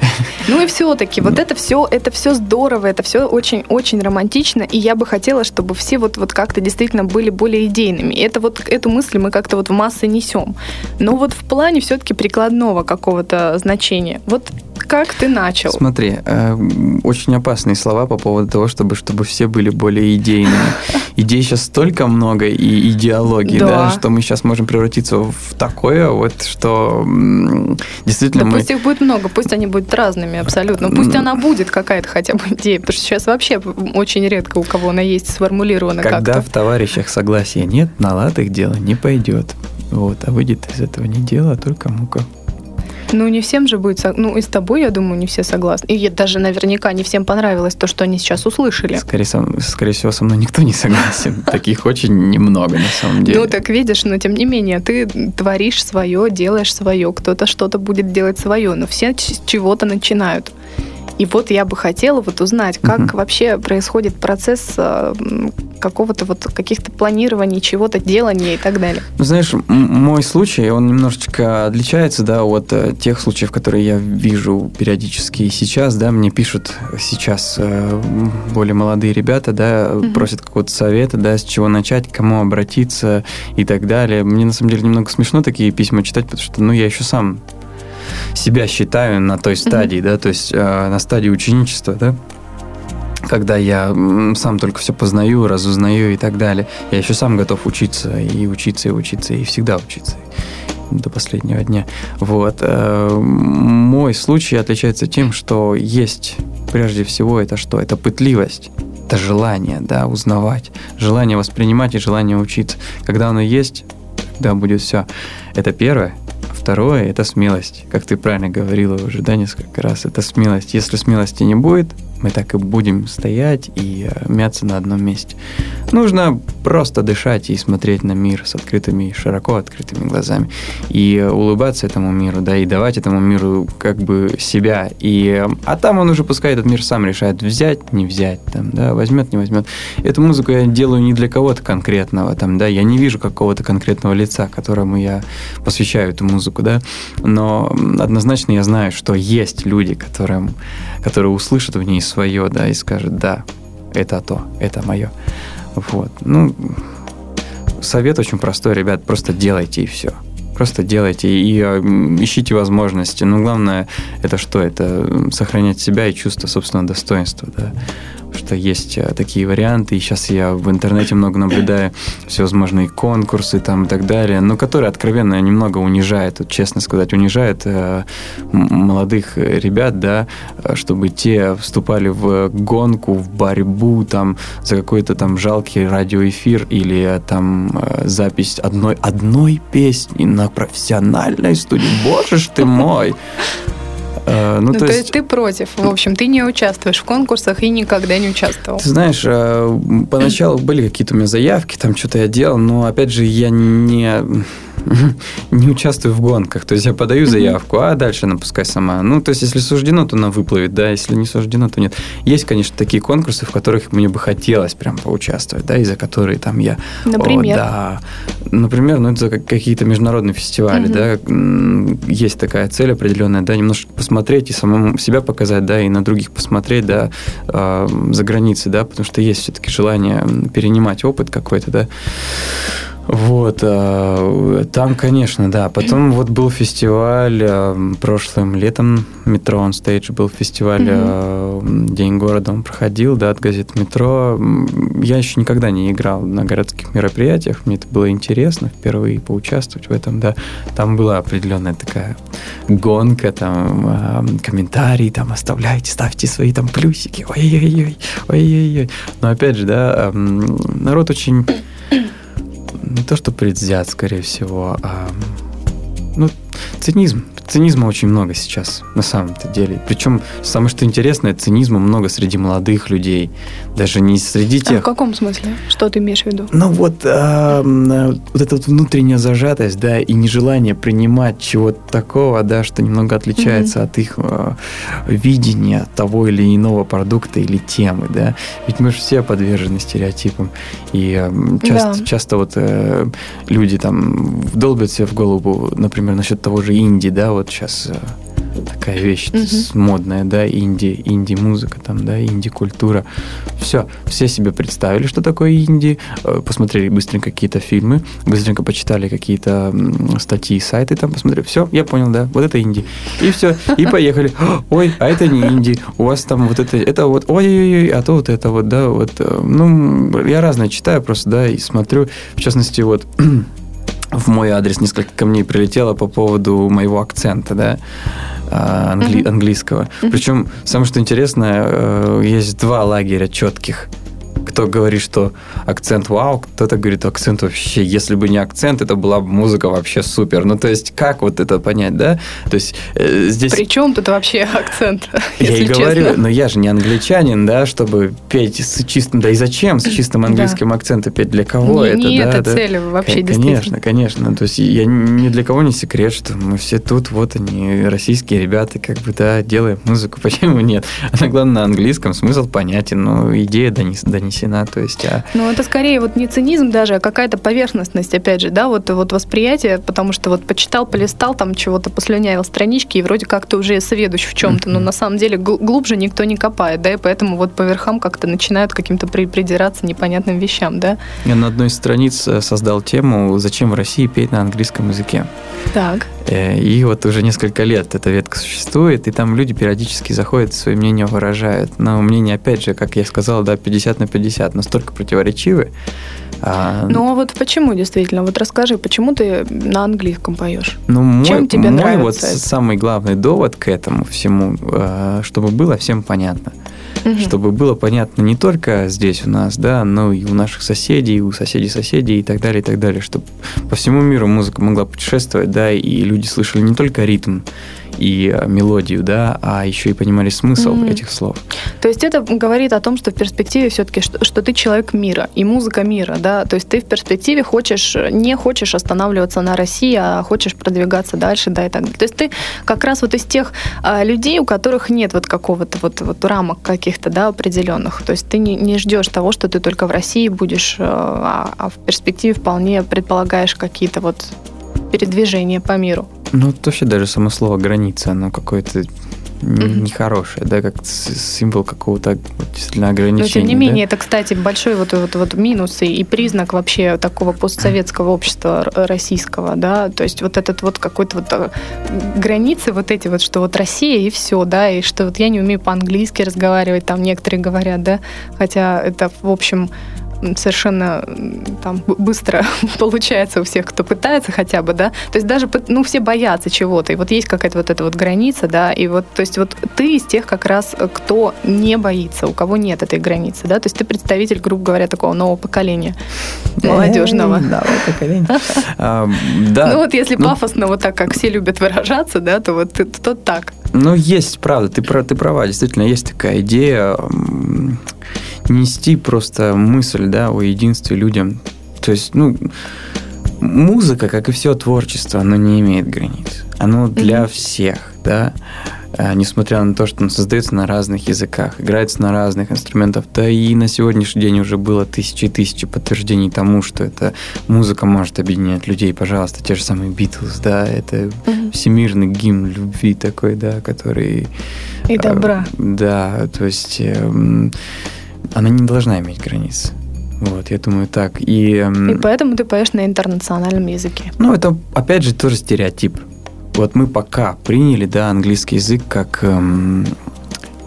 Speaker 1: Ну и все-таки, вот это все, это все здорово, это все очень-очень романтично, и я бы хотела, чтобы все вот, вот как-то действительно были более идейными. И это вот, эту мысль мы как-то вот в массы несем. Но вот в плане все-таки прикладного какого-то значения. Вот как ты начал?
Speaker 2: Смотри, э, очень опасные слова по поводу того, чтобы, чтобы все были более идейными. Идей сейчас столько много и идеологий, да.
Speaker 1: Да.
Speaker 2: что мы сейчас можем превратиться в такое, вот, что действительно
Speaker 1: Да
Speaker 2: мы...
Speaker 1: пусть их будет много, пусть они будут разными абсолютно. Пусть она будет какая-то хотя бы идея, потому что сейчас вообще очень редко у кого она есть сформулирована
Speaker 2: Когда
Speaker 1: как-то.
Speaker 2: в товарищах согласия нет, на лад их дело не пойдет. Вот, а выйдет из этого не дело, а только мука.
Speaker 1: Ну, не всем же будет... Ну, и с тобой, я думаю, не все согласны. И даже наверняка не всем понравилось то, что они сейчас услышали.
Speaker 2: Скорее, сам- скорее всего, со мной никто не согласен. Таких очень немного на самом деле.
Speaker 1: Ну, так видишь, но тем не менее, ты творишь свое, делаешь свое, кто-то что-то будет делать свое, но все с чего-то начинают. И вот я бы хотела вот узнать, как
Speaker 2: Мгм.
Speaker 1: вообще происходит процесс э, какого-то вот каких-то планирований, чего-то делания и так далее.
Speaker 2: Ну, знаешь, мой случай, он немножечко отличается, да, от э, тех случаев, которые я вижу периодически сейчас, да, мне пишут сейчас э, более молодые ребята, да,
Speaker 1: Мгм.
Speaker 2: просят какого-то совета, да, с чего начать, к кому обратиться и так далее. Мне, на самом деле, немного смешно такие письма читать, потому что, ну, я еще сам себя считаю на той стадии, да, то есть э, на стадии ученичества, да, когда я сам только все познаю, разузнаю и так далее. Я еще сам готов учиться и учиться, и учиться, и всегда учиться до последнего дня. Вот. Э, Мой случай отличается тем, что есть прежде всего это что? Это пытливость, это желание, да, узнавать, желание воспринимать и желание учиться. Когда оно есть, тогда будет все. Это первое. Второе – это смелость. Как ты правильно говорила уже, да, несколько раз. Это смелость. Если смелости не будет, мы так и будем стоять и э, мяться на одном месте. Нужно просто дышать и смотреть на мир с открытыми, широко открытыми глазами. И э, улыбаться этому миру, да, и давать этому миру как бы себя. И, э, а там он уже пускай этот мир сам решает, взять, не взять, там, да, возьмет, не возьмет. Эту музыку я делаю не для кого-то конкретного, там, да, я не вижу какого-то конкретного лица, которому я посвящаю эту музыку, да, но однозначно я знаю, что есть люди, которым, которые услышат в ней свое, да, и скажут, да, это то, это мое. Вот. Ну, совет очень простой, ребят, просто делайте и все. Просто делайте и м, ищите возможности. Но главное, это что? Это сохранять себя и чувство собственного достоинства, да. Что есть э, такие варианты, и сейчас я в интернете много наблюдаю всевозможные конкурсы там и так далее, но которые откровенно немного унижают, вот честно сказать, унижают э, молодых ребят, да, э, чтобы те вступали в гонку, в борьбу там за какой-то там жалкий радиоэфир или э, там запись одной, одной песни на профессиональной студии. Боже ж ты мой! Э,
Speaker 1: Ну, то, есть ты против. В общем, ты не участвуешь в конкурсах и никогда не участвовал.
Speaker 2: Ты знаешь, э, поначалу были какие-то у меня заявки, там что-то я делал, но опять же я не, не участвую в гонках. То есть я подаю заявку, а дальше она пускай сама. Ну, то есть если суждено, то она выплывет, да, если не суждено, то нет. Есть, конечно, такие конкурсы, в которых мне бы хотелось прям поучаствовать, да, и за которые там я...
Speaker 1: Например?
Speaker 2: О, да. Например, ну, это как- какие-то международные фестивали,
Speaker 1: Мгм.
Speaker 2: да, есть такая цель определенная, да, немножко посмотреть и самому себя показать, да, и на других посмотреть, да, э, за границей, да, потому что есть все-таки желание перенимать опыт какой-то, да. Вот, э, там, конечно, да. Потом вот был фестиваль э, прошлым летом, Метро он стейдж был фестиваль э, День города, он проходил, да, от газеты Метро. Я еще никогда не играл на городских мероприятиях, мне это было интересно впервые поучаствовать в этом, да. Там была определенная такая гонка, там комментарии, там оставляйте, ставьте свои там плюсики, ой-ой-ой, ой-ой-ой. Но опять же, да, эм, народ очень не то что предвзят, скорее всего, а ну, Цинизм. Цинизма очень много сейчас, на самом-то деле. Причем самое что интересное, цинизма много среди молодых людей. Даже не среди
Speaker 1: А в
Speaker 2: тех...
Speaker 1: каком смысле? Что ты имеешь в виду?
Speaker 2: Ну вот, а, м, вот эта вот внутренняя зажатость, да, и нежелание принимать чего-то такого, да, что немного отличается от их а, видения того или иного продукта или темы, да. Ведь мы же все подвержены стереотипам. И м, часто,
Speaker 1: Да.
Speaker 2: часто вот э, люди там вдолбят себе в голову, например, насчет того же инди, да, вот сейчас такая вещь с- модная, да, инди, инди-музыка там, да, инди-культура. Все, все себе представили, что такое инди, э, посмотрели быстренько какие-то фильмы, быстренько почитали какие-то статьи, сайты там посмотрели. Все, я понял, да, вот это инди. И все, и поехали. Ой, а это не инди, у вас там вот это, это вот, ой-ой-ой, а то вот это вот, да, вот. э, Ну, я разное читаю просто, да, и смотрю. В частности, вот в мой адрес несколько камней прилетело по поводу моего акцента, да, а, англи- английского. Причем самое что интересное, э, есть два лагеря четких. Кто говорит, что акцент вау, кто-то говорит, акцент вообще, если бы не акцент, это была бы музыка вообще супер. Ну, то есть, как вот это понять, да? То есть, э, здесь...
Speaker 1: При чем тут вообще акцент,
Speaker 2: Я и говорю,
Speaker 1: честно?
Speaker 2: но я же не англичанин, да, чтобы петь с чистым, да и зачем с чистым
Speaker 1: Да.
Speaker 2: английским акцентом петь для кого
Speaker 1: Не-
Speaker 2: это,
Speaker 1: не
Speaker 2: да,
Speaker 1: это
Speaker 2: да.
Speaker 1: цель вообще.
Speaker 2: Конечно, конечно. То есть я ни для кого не секрет, что мы все тут, вот они, российские ребята, как бы, да, делаем музыку, почему нет? Она, главное, на английском, смысл понятен, но идея донес- донесена, то есть, а
Speaker 1: Ну, это скорее вот не цинизм даже, а какая-то поверхностность, опять же, да, вот, вот восприятие, потому что вот почитал, полистал, там чего-то послюнявил странички, и вроде как ты уже сведущ в чем-то, но на самом деле гл- глубже никто не копает, да, и поэтому вот по верхам как-то начинают каким-то при- придираться непонятным вещам, да.
Speaker 2: я на одной из страниц э, создал тему «Зачем в России петь на английском языке?»
Speaker 1: Так.
Speaker 2: Э, И вот уже несколько лет эта ветка существует, и там люди периодически заходят, свои мнения выражают. Но мнение, опять же, как я сказал, да, 50 на 50, настолько противоречивы. А,
Speaker 1: Ну, а вот почему действительно? Вот расскажи, почему ты на английском поешь?
Speaker 2: ну, мой,
Speaker 1: чем тебе
Speaker 2: мой
Speaker 1: нравится
Speaker 2: вот
Speaker 1: это?
Speaker 2: самый главный довод к этому всему, э, чтобы было всем понятно.
Speaker 1: Мгм.
Speaker 2: Чтобы было понятно не только здесь у нас, да, но и у наших соседей, и у соседей соседей и так далее, и так далее. Чтобы по всему миру музыка могла путешествовать, да, и люди слышали не только ритм и э, мелодию, да, а еще и понимали смысл
Speaker 1: Мгм.
Speaker 2: этих слов.
Speaker 1: То есть это говорит о том, что в перспективе все-таки, что, что ты человек мира, и музыка мира, да, то есть ты в перспективе хочешь, не хочешь останавливаться на России, а хочешь продвигаться дальше, да, и так далее. То есть ты как раз вот из тех а, людей, у которых нет вот какого-то вот, вот рамок каких-то, да, определенных. То есть ты не, не ждешь того, что ты только в России будешь, э, а, а в перспективе вполне предполагаешь какие-то вот передвижения по миру.
Speaker 2: Ну, вот вообще даже само слово граница, оно какое-то нехорошее, да, как символ какого-то действительно
Speaker 1: Но
Speaker 2: ограничения.
Speaker 1: тем не
Speaker 2: да.
Speaker 1: менее, это, кстати, большой вот, вот, вот минус и, и признак вообще такого постсоветского общества российского, да, то есть вот этот вот какой-то вот э, границы вот эти вот, что вот Россия и все, да, и что вот я не умею по-английски разговаривать, там некоторые говорят, да, хотя это, в общем, совершенно там быстро получается у всех, кто пытается хотя бы, да, то есть даже, ну, все боятся чего-то, и вот есть какая-то вот эта вот граница, да, и вот, то есть вот ты из тех как раз, э, кто не боится, у кого нет этой границы, да, то есть ты представитель, грубо говоря, такого нового поколения молодежного.
Speaker 2: Эй, новое поколение. А, Да.
Speaker 1: Ну вот если
Speaker 2: Ну,
Speaker 1: пафосно, вот так, как все любят выражаться, да, то вот то так.
Speaker 2: Ну, есть, правда, ты, ты права, действительно, есть такая идея нести просто мысль, да, о единстве людям. То есть, ну, музыка, как и все творчество, оно не имеет границ. Оно для
Speaker 1: Мгм.
Speaker 2: всех, да, А, несмотря на то, что он создается на разных языках, играется на разных инструментах. Да и на сегодняшний день уже было тысячи и тысячи подтверждений тому, что эта музыка может объединять людей. Пожалуйста, те же самые Битлз, да, это всемирный гимн любви такой, да, который...
Speaker 1: И
Speaker 2: э,
Speaker 1: добра.
Speaker 2: Да, то есть эм, она не должна иметь границ. Вот, я думаю, так. И, эм,
Speaker 1: И поэтому ты поешь на интернациональном языке.
Speaker 2: ну, это, опять же, тоже стереотип. Вот мы пока приняли, да, английский язык как эм,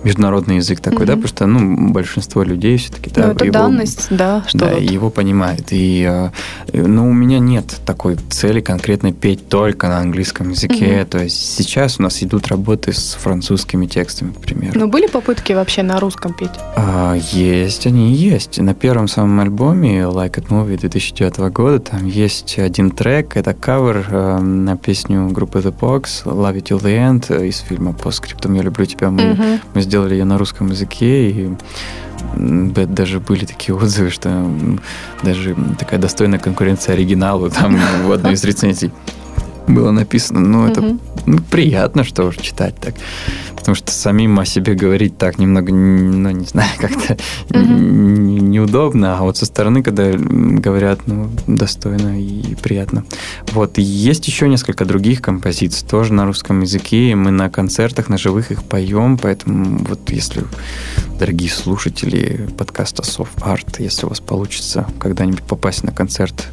Speaker 2: международный язык такой,
Speaker 1: Мгм.
Speaker 2: да, потому что, ну, большинство людей все-таки, да,
Speaker 1: Ну, это
Speaker 2: его-
Speaker 1: данность, да, что
Speaker 2: да, его понимает. И, э, ну, у меня нет такой цели конкретно петь только на английском языке.
Speaker 1: Мгм.
Speaker 2: То есть сейчас у нас идут работы с французскими текстами, к примеру.
Speaker 1: Ну, были попытки вообще на русском петь?
Speaker 2: А, есть, они есть. На первом самом альбоме Like It Movie 2009 года там есть один трек, это кавер э, на песню группы The Pox Love You Till The End из фильма по скриптам «Я люблю тебя». Мы,
Speaker 1: Мгм.
Speaker 2: мы сделали ее на русском языке, и даже были такие отзывы, что даже такая достойная конкуренция оригиналу там в одной из рецензий было написано. Ну, это ну, приятно, что уж читать так. Потому что самим о себе говорить так немного, ну, не знаю, как-то неудобно. А вот со стороны, когда говорят, ну, достойно и приятно. Вот. И есть еще несколько других композиций, тоже на русском языке. И мы на концертах, на живых их поем. Поэтому вот если, дорогие слушатели подкаста Soft Art, если у вас получится когда-нибудь попасть на концерт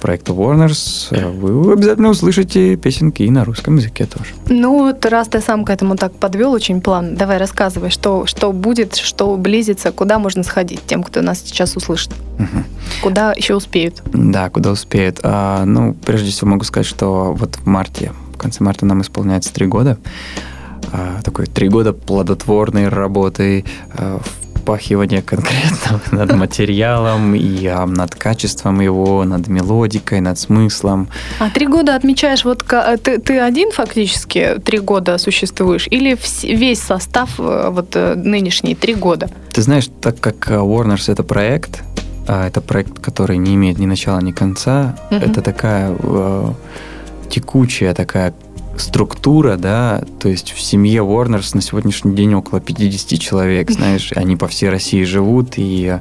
Speaker 2: проекта Warners, а, вы обязательно услышите песенки и на русском языке тоже.
Speaker 1: Ну, вот раз ты сам к этому так подвел очень план, давай рассказывай, что, что будет, что близится, куда можно сходить тем, кто нас сейчас услышит,
Speaker 2: Мгм.
Speaker 1: куда еще успеют.
Speaker 2: Да, куда успеет. А, ну, прежде всего могу сказать, что вот в марте, в конце марта нам исполняется три года. А, такой три года плодотворной работы, а, впахивания конкретно над материалом и а, над качеством его, над мелодикой, над смыслом.
Speaker 1: А три года отмечаешь, вот ка- ты, ты один фактически три года существуешь, или весь состав э, вот э, нынешний три года?
Speaker 2: Ты знаешь, так как Warners это проект, а, это проект, который не имеет ни начала, ни конца,
Speaker 1: Мгм.
Speaker 2: это такая э, текучая такая структура, да, то есть в семье Warners на сегодняшний день около 50 человек, знаешь, они по всей России живут, и,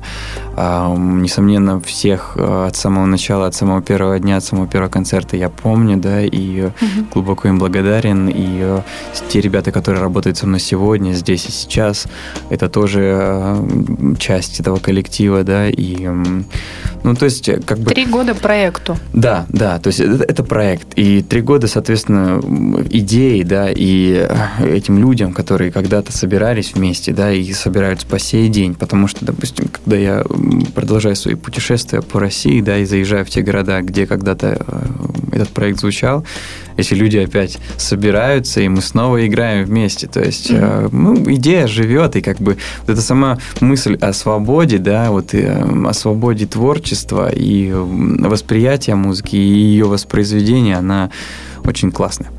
Speaker 2: а, несомненно, всех а, от самого начала, от самого первого дня, от самого первого концерта я помню, да, и э, глубоко им благодарен, и э, те ребята, которые работают со мной сегодня, здесь и сейчас, это тоже э, часть этого коллектива, да, и, ну, то есть, э, как бы...
Speaker 1: Три года проекту.
Speaker 2: Да, да, то есть это, это проект. И три года, соответственно, идеи, да, и э, этим людям, которые когда-то собирались вместе, да, и собираются по сей день. Потому что, допустим, когда я продолжаю свои путешествия по России, да, и заезжаю в те города, где когда-то э, этот проект звучал, эти люди опять собираются, и мы снова играем вместе. То есть, э, ну, идея живет, и как бы вот эта сама мысль о свободе, да, вот и, о свободе творчества и восприятия музыки, и ее воспроизведения, она очень классная.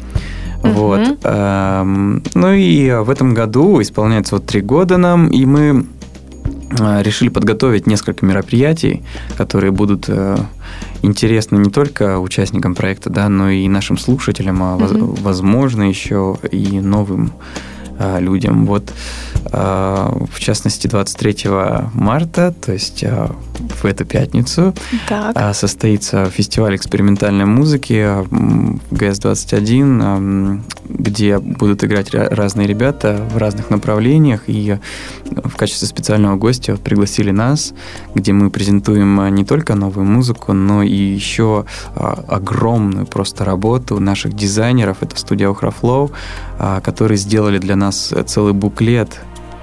Speaker 1: Мгм.
Speaker 2: Вот. эм, Ну и в этом году исполняется вот три года нам, и мы э, решили подготовить несколько мероприятий, которые будут э, интересны не только участникам проекта, да, но и нашим слушателям, а
Speaker 1: Мгм.
Speaker 2: возможно еще и новым э, людям. Вот, э, в частности, 23 марта, то есть э, в эту пятницу,
Speaker 1: Так.
Speaker 2: а, состоится фестиваль экспериментальной музыки м, в ГС-21, ам, где будут играть ра- разные ребята в разных направлениях. И в качестве специального гостя вот пригласили нас, где мы презентуем а, не только новую музыку, но и еще а, огромную просто работу наших дизайнеров. Это студия Охрафлоу, а, которые сделали для нас целый буклет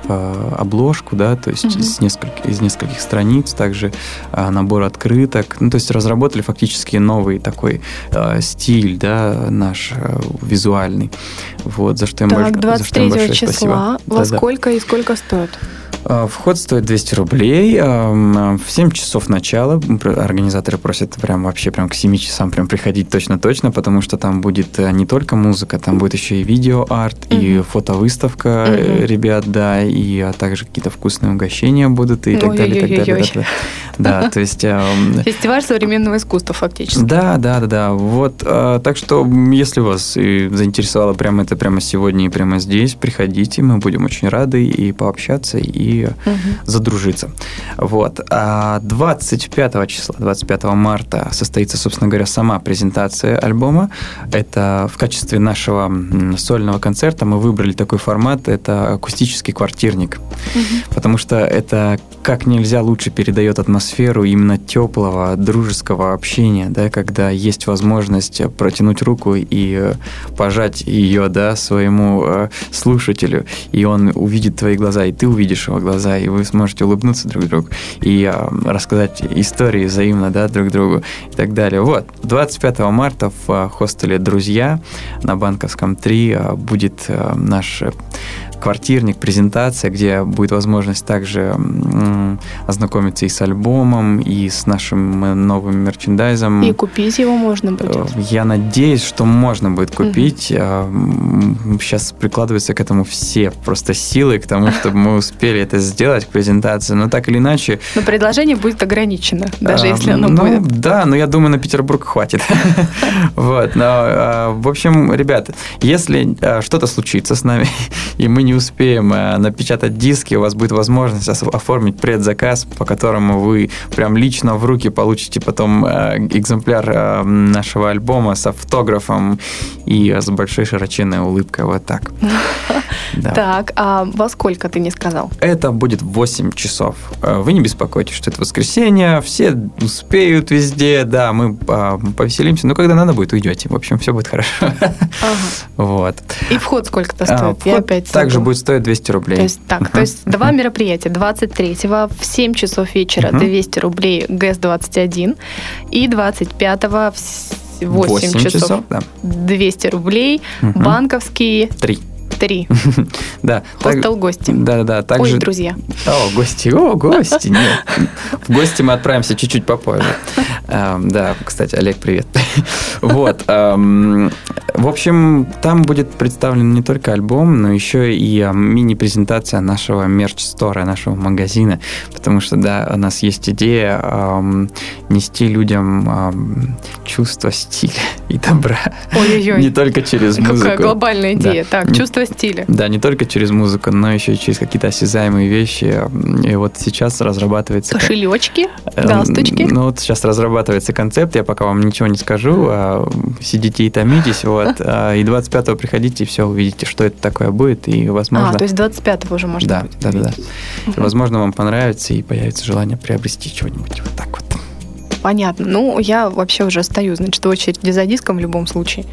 Speaker 2: обложку, да, то есть
Speaker 1: Мгм.
Speaker 2: из, нескольких, из нескольких страниц, также а, набор открыток, ну, то есть разработали фактически новый такой а, стиль, да, наш а, визуальный, вот, за что им,
Speaker 1: Так,
Speaker 2: больш- за что им
Speaker 1: 23
Speaker 2: большое
Speaker 1: числа.
Speaker 2: спасибо.
Speaker 1: Во
Speaker 2: Да-да.
Speaker 1: сколько и сколько стоит?
Speaker 2: А, Вход стоит 200 рублей. а, В 7 часов начала. Организаторы просят прям вообще прям к 7 часам прям приходить точно-точно, потому что там будет э, не только музыка, там будет еще и видео-арт, и
Speaker 1: Мгм.
Speaker 2: фотовыставка э,
Speaker 1: Мгм.
Speaker 2: ребят, да, и а также какие-то вкусные угощения будут и так далее, и так далее. Да, то есть... ам,
Speaker 1: Фестиваль современного искусства фактически.
Speaker 2: да, да, да, да. Вот, а, так что, если вас и заинтересовало прямо это прямо сегодня и прямо здесь, приходите, мы будем очень рады и пообщаться, и задружиться. Вот. А 25 числа, 25 марта состоится, собственно говоря, сама презентация альбома. Это в качестве нашего сольного концерта мы выбрали такой формат, это акустический квартирник. Потому что это как нельзя лучше передает атмосферу именно теплого, дружеского общения, да, когда есть возможность протянуть руку и э, пожать ее, да, своему э, слушателю, и он увидит твои глаза, и ты увидишь его глаза, и вы сможете улыбнуться друг другу и э, рассказать истории взаимно, да, друг другу и так далее. Вот, 25 марта в хостеле «Друзья» на Банковском 3 э, будет наш квартирник, презентация, где будет возможность также ознакомиться и с альбомом, и с нашим э, новым мерчендайзом.
Speaker 1: И купить его можно будет. Э,
Speaker 2: я надеюсь, что можно будет купить. Угу. Сейчас прикладываются к этому все просто силы, к тому, чтобы мы успели это сделать, к презентации. Но так или иначе...
Speaker 1: Но предложение будет ограничено, даже если оно
Speaker 2: ну,
Speaker 1: будет.
Speaker 2: Да, но я думаю, на Петербург хватит. Вот. Но, в общем, ребята, если что-то случится с нами, и мы не успеем э, напечатать диски, у вас будет возможность оформить предзаказ, по которому вы прям лично в руки получите потом э, экземпляр э, нашего альбома с автографом и с большой широченной улыбкой. Вот так.
Speaker 1: Так, а во сколько ты не сказал?
Speaker 2: Это будет 8 часов. Вы не беспокойтесь, что это воскресенье, все успеют везде, да, мы повеселимся, но когда надо будет, уйдете. В общем, все будет хорошо. Вот.
Speaker 1: И вход сколько-то стоит? А,
Speaker 2: Я опять также будет стоить 200 рублей.
Speaker 1: То есть, так, то есть два мероприятия. 23-го в 7 часов вечера 200 рублей ГЭС-21 и 25-го в 8, 8 часов, часов да. 200 рублей, банковские...
Speaker 2: 3
Speaker 1: три.
Speaker 2: Да.
Speaker 1: Хостел гости.
Speaker 2: Да, да, также...
Speaker 1: Ой, друзья.
Speaker 2: О, гости, о, гости, нет. В гости мы отправимся чуть-чуть попозже. Эм, да, кстати, Олег, привет. Вот. Эм, в общем, там будет представлен не только альбом, но еще и эм, мини-презентация нашего мерч-стора, нашего магазина, потому что, да, у нас есть идея нести людям чувство стиля и добра.
Speaker 1: Ой-ой-ой.
Speaker 2: Не только через музыку.
Speaker 1: Какая глобальная идея. Так, чувство стиля.
Speaker 2: Да, не только через музыку, но еще и через какие-то осязаемые вещи. И вот сейчас разрабатывается...
Speaker 1: Кошелечки, галстучки.
Speaker 2: Ну вот сейчас разрабатывается концепт, я пока вам ничего не скажу. А сидите и томитесь, вот. А, и 25-го приходите, и все увидите, что это такое будет, и возможно...
Speaker 1: А, то есть 25-го уже можно
Speaker 2: да,
Speaker 1: будет
Speaker 2: Да, да, да. Возможно, вам понравится, и появится желание приобрести чего-нибудь вот так вот.
Speaker 1: Понятно. Ну, я вообще уже стою, значит, в очереди за диском в любом случае.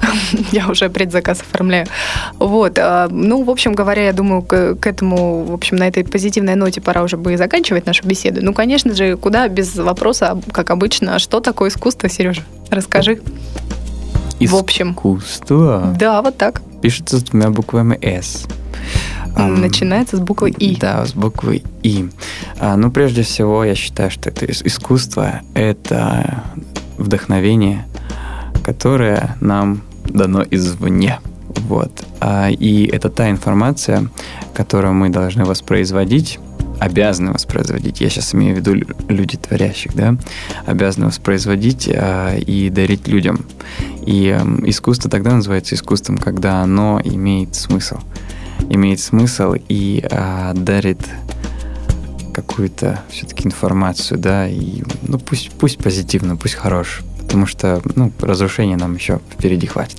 Speaker 1: я уже предзаказ оформляю. Вот. А, ну, в общем говоря, я думаю, к, к этому, в общем, на этой позитивной ноте пора уже бы и заканчивать нашу беседу. Ну, конечно же, куда без вопроса, как обычно, что такое искусство, Сережа? Расскажи.
Speaker 2: В общем. Искусство?
Speaker 1: Да, вот так.
Speaker 2: Пишется с двумя буквами «С».
Speaker 1: Начинается с буквы И.
Speaker 2: Да, с буквы И. А, ну, прежде всего, я считаю, что это искусство, это вдохновение, которое нам дано извне. Вот. А, и это та информация, которую мы должны воспроизводить, обязаны воспроизводить, я сейчас имею в виду люди творящих, да, обязаны воспроизводить а, и дарить людям. И а, искусство тогда называется искусством, когда оно имеет смысл имеет смысл и а, дарит какую-то все-таки информацию, да, и ну пусть, пусть позитивно, пусть хорош, потому что ну, разрушения нам еще впереди хватит.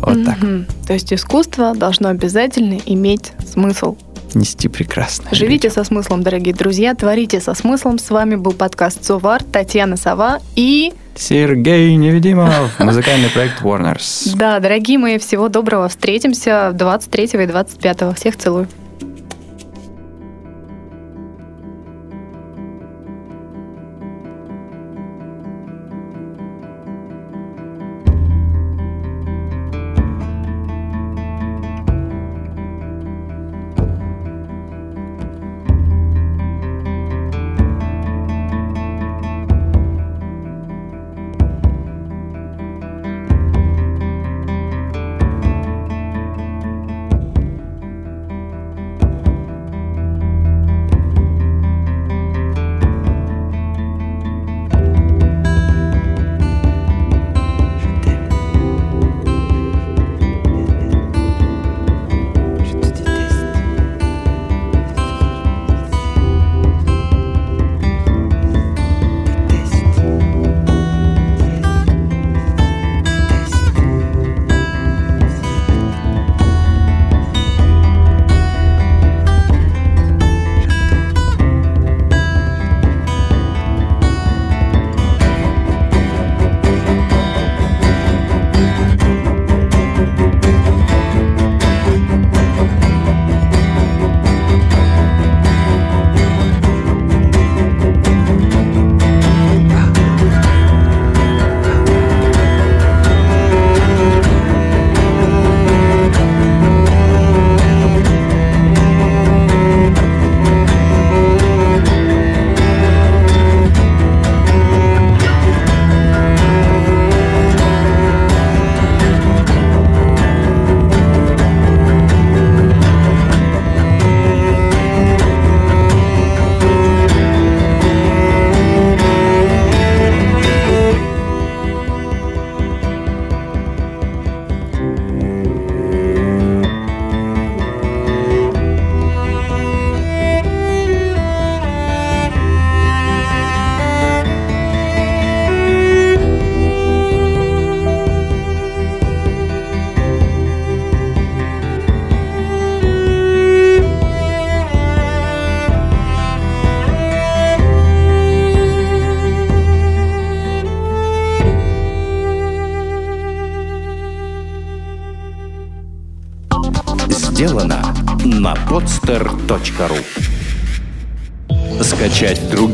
Speaker 2: Вот mm-hmm. так.
Speaker 1: То есть искусство должно обязательно иметь смысл.
Speaker 2: Нести прекрасно.
Speaker 1: Живите со смыслом, дорогие друзья, творите со смыслом. С вами был подкаст «Совар», Татьяна Сова и...
Speaker 2: Сергей Невидимов, музыкальный проект Warners.
Speaker 1: Да, дорогие мои, всего доброго. Встретимся 23 и 25. Всех целую.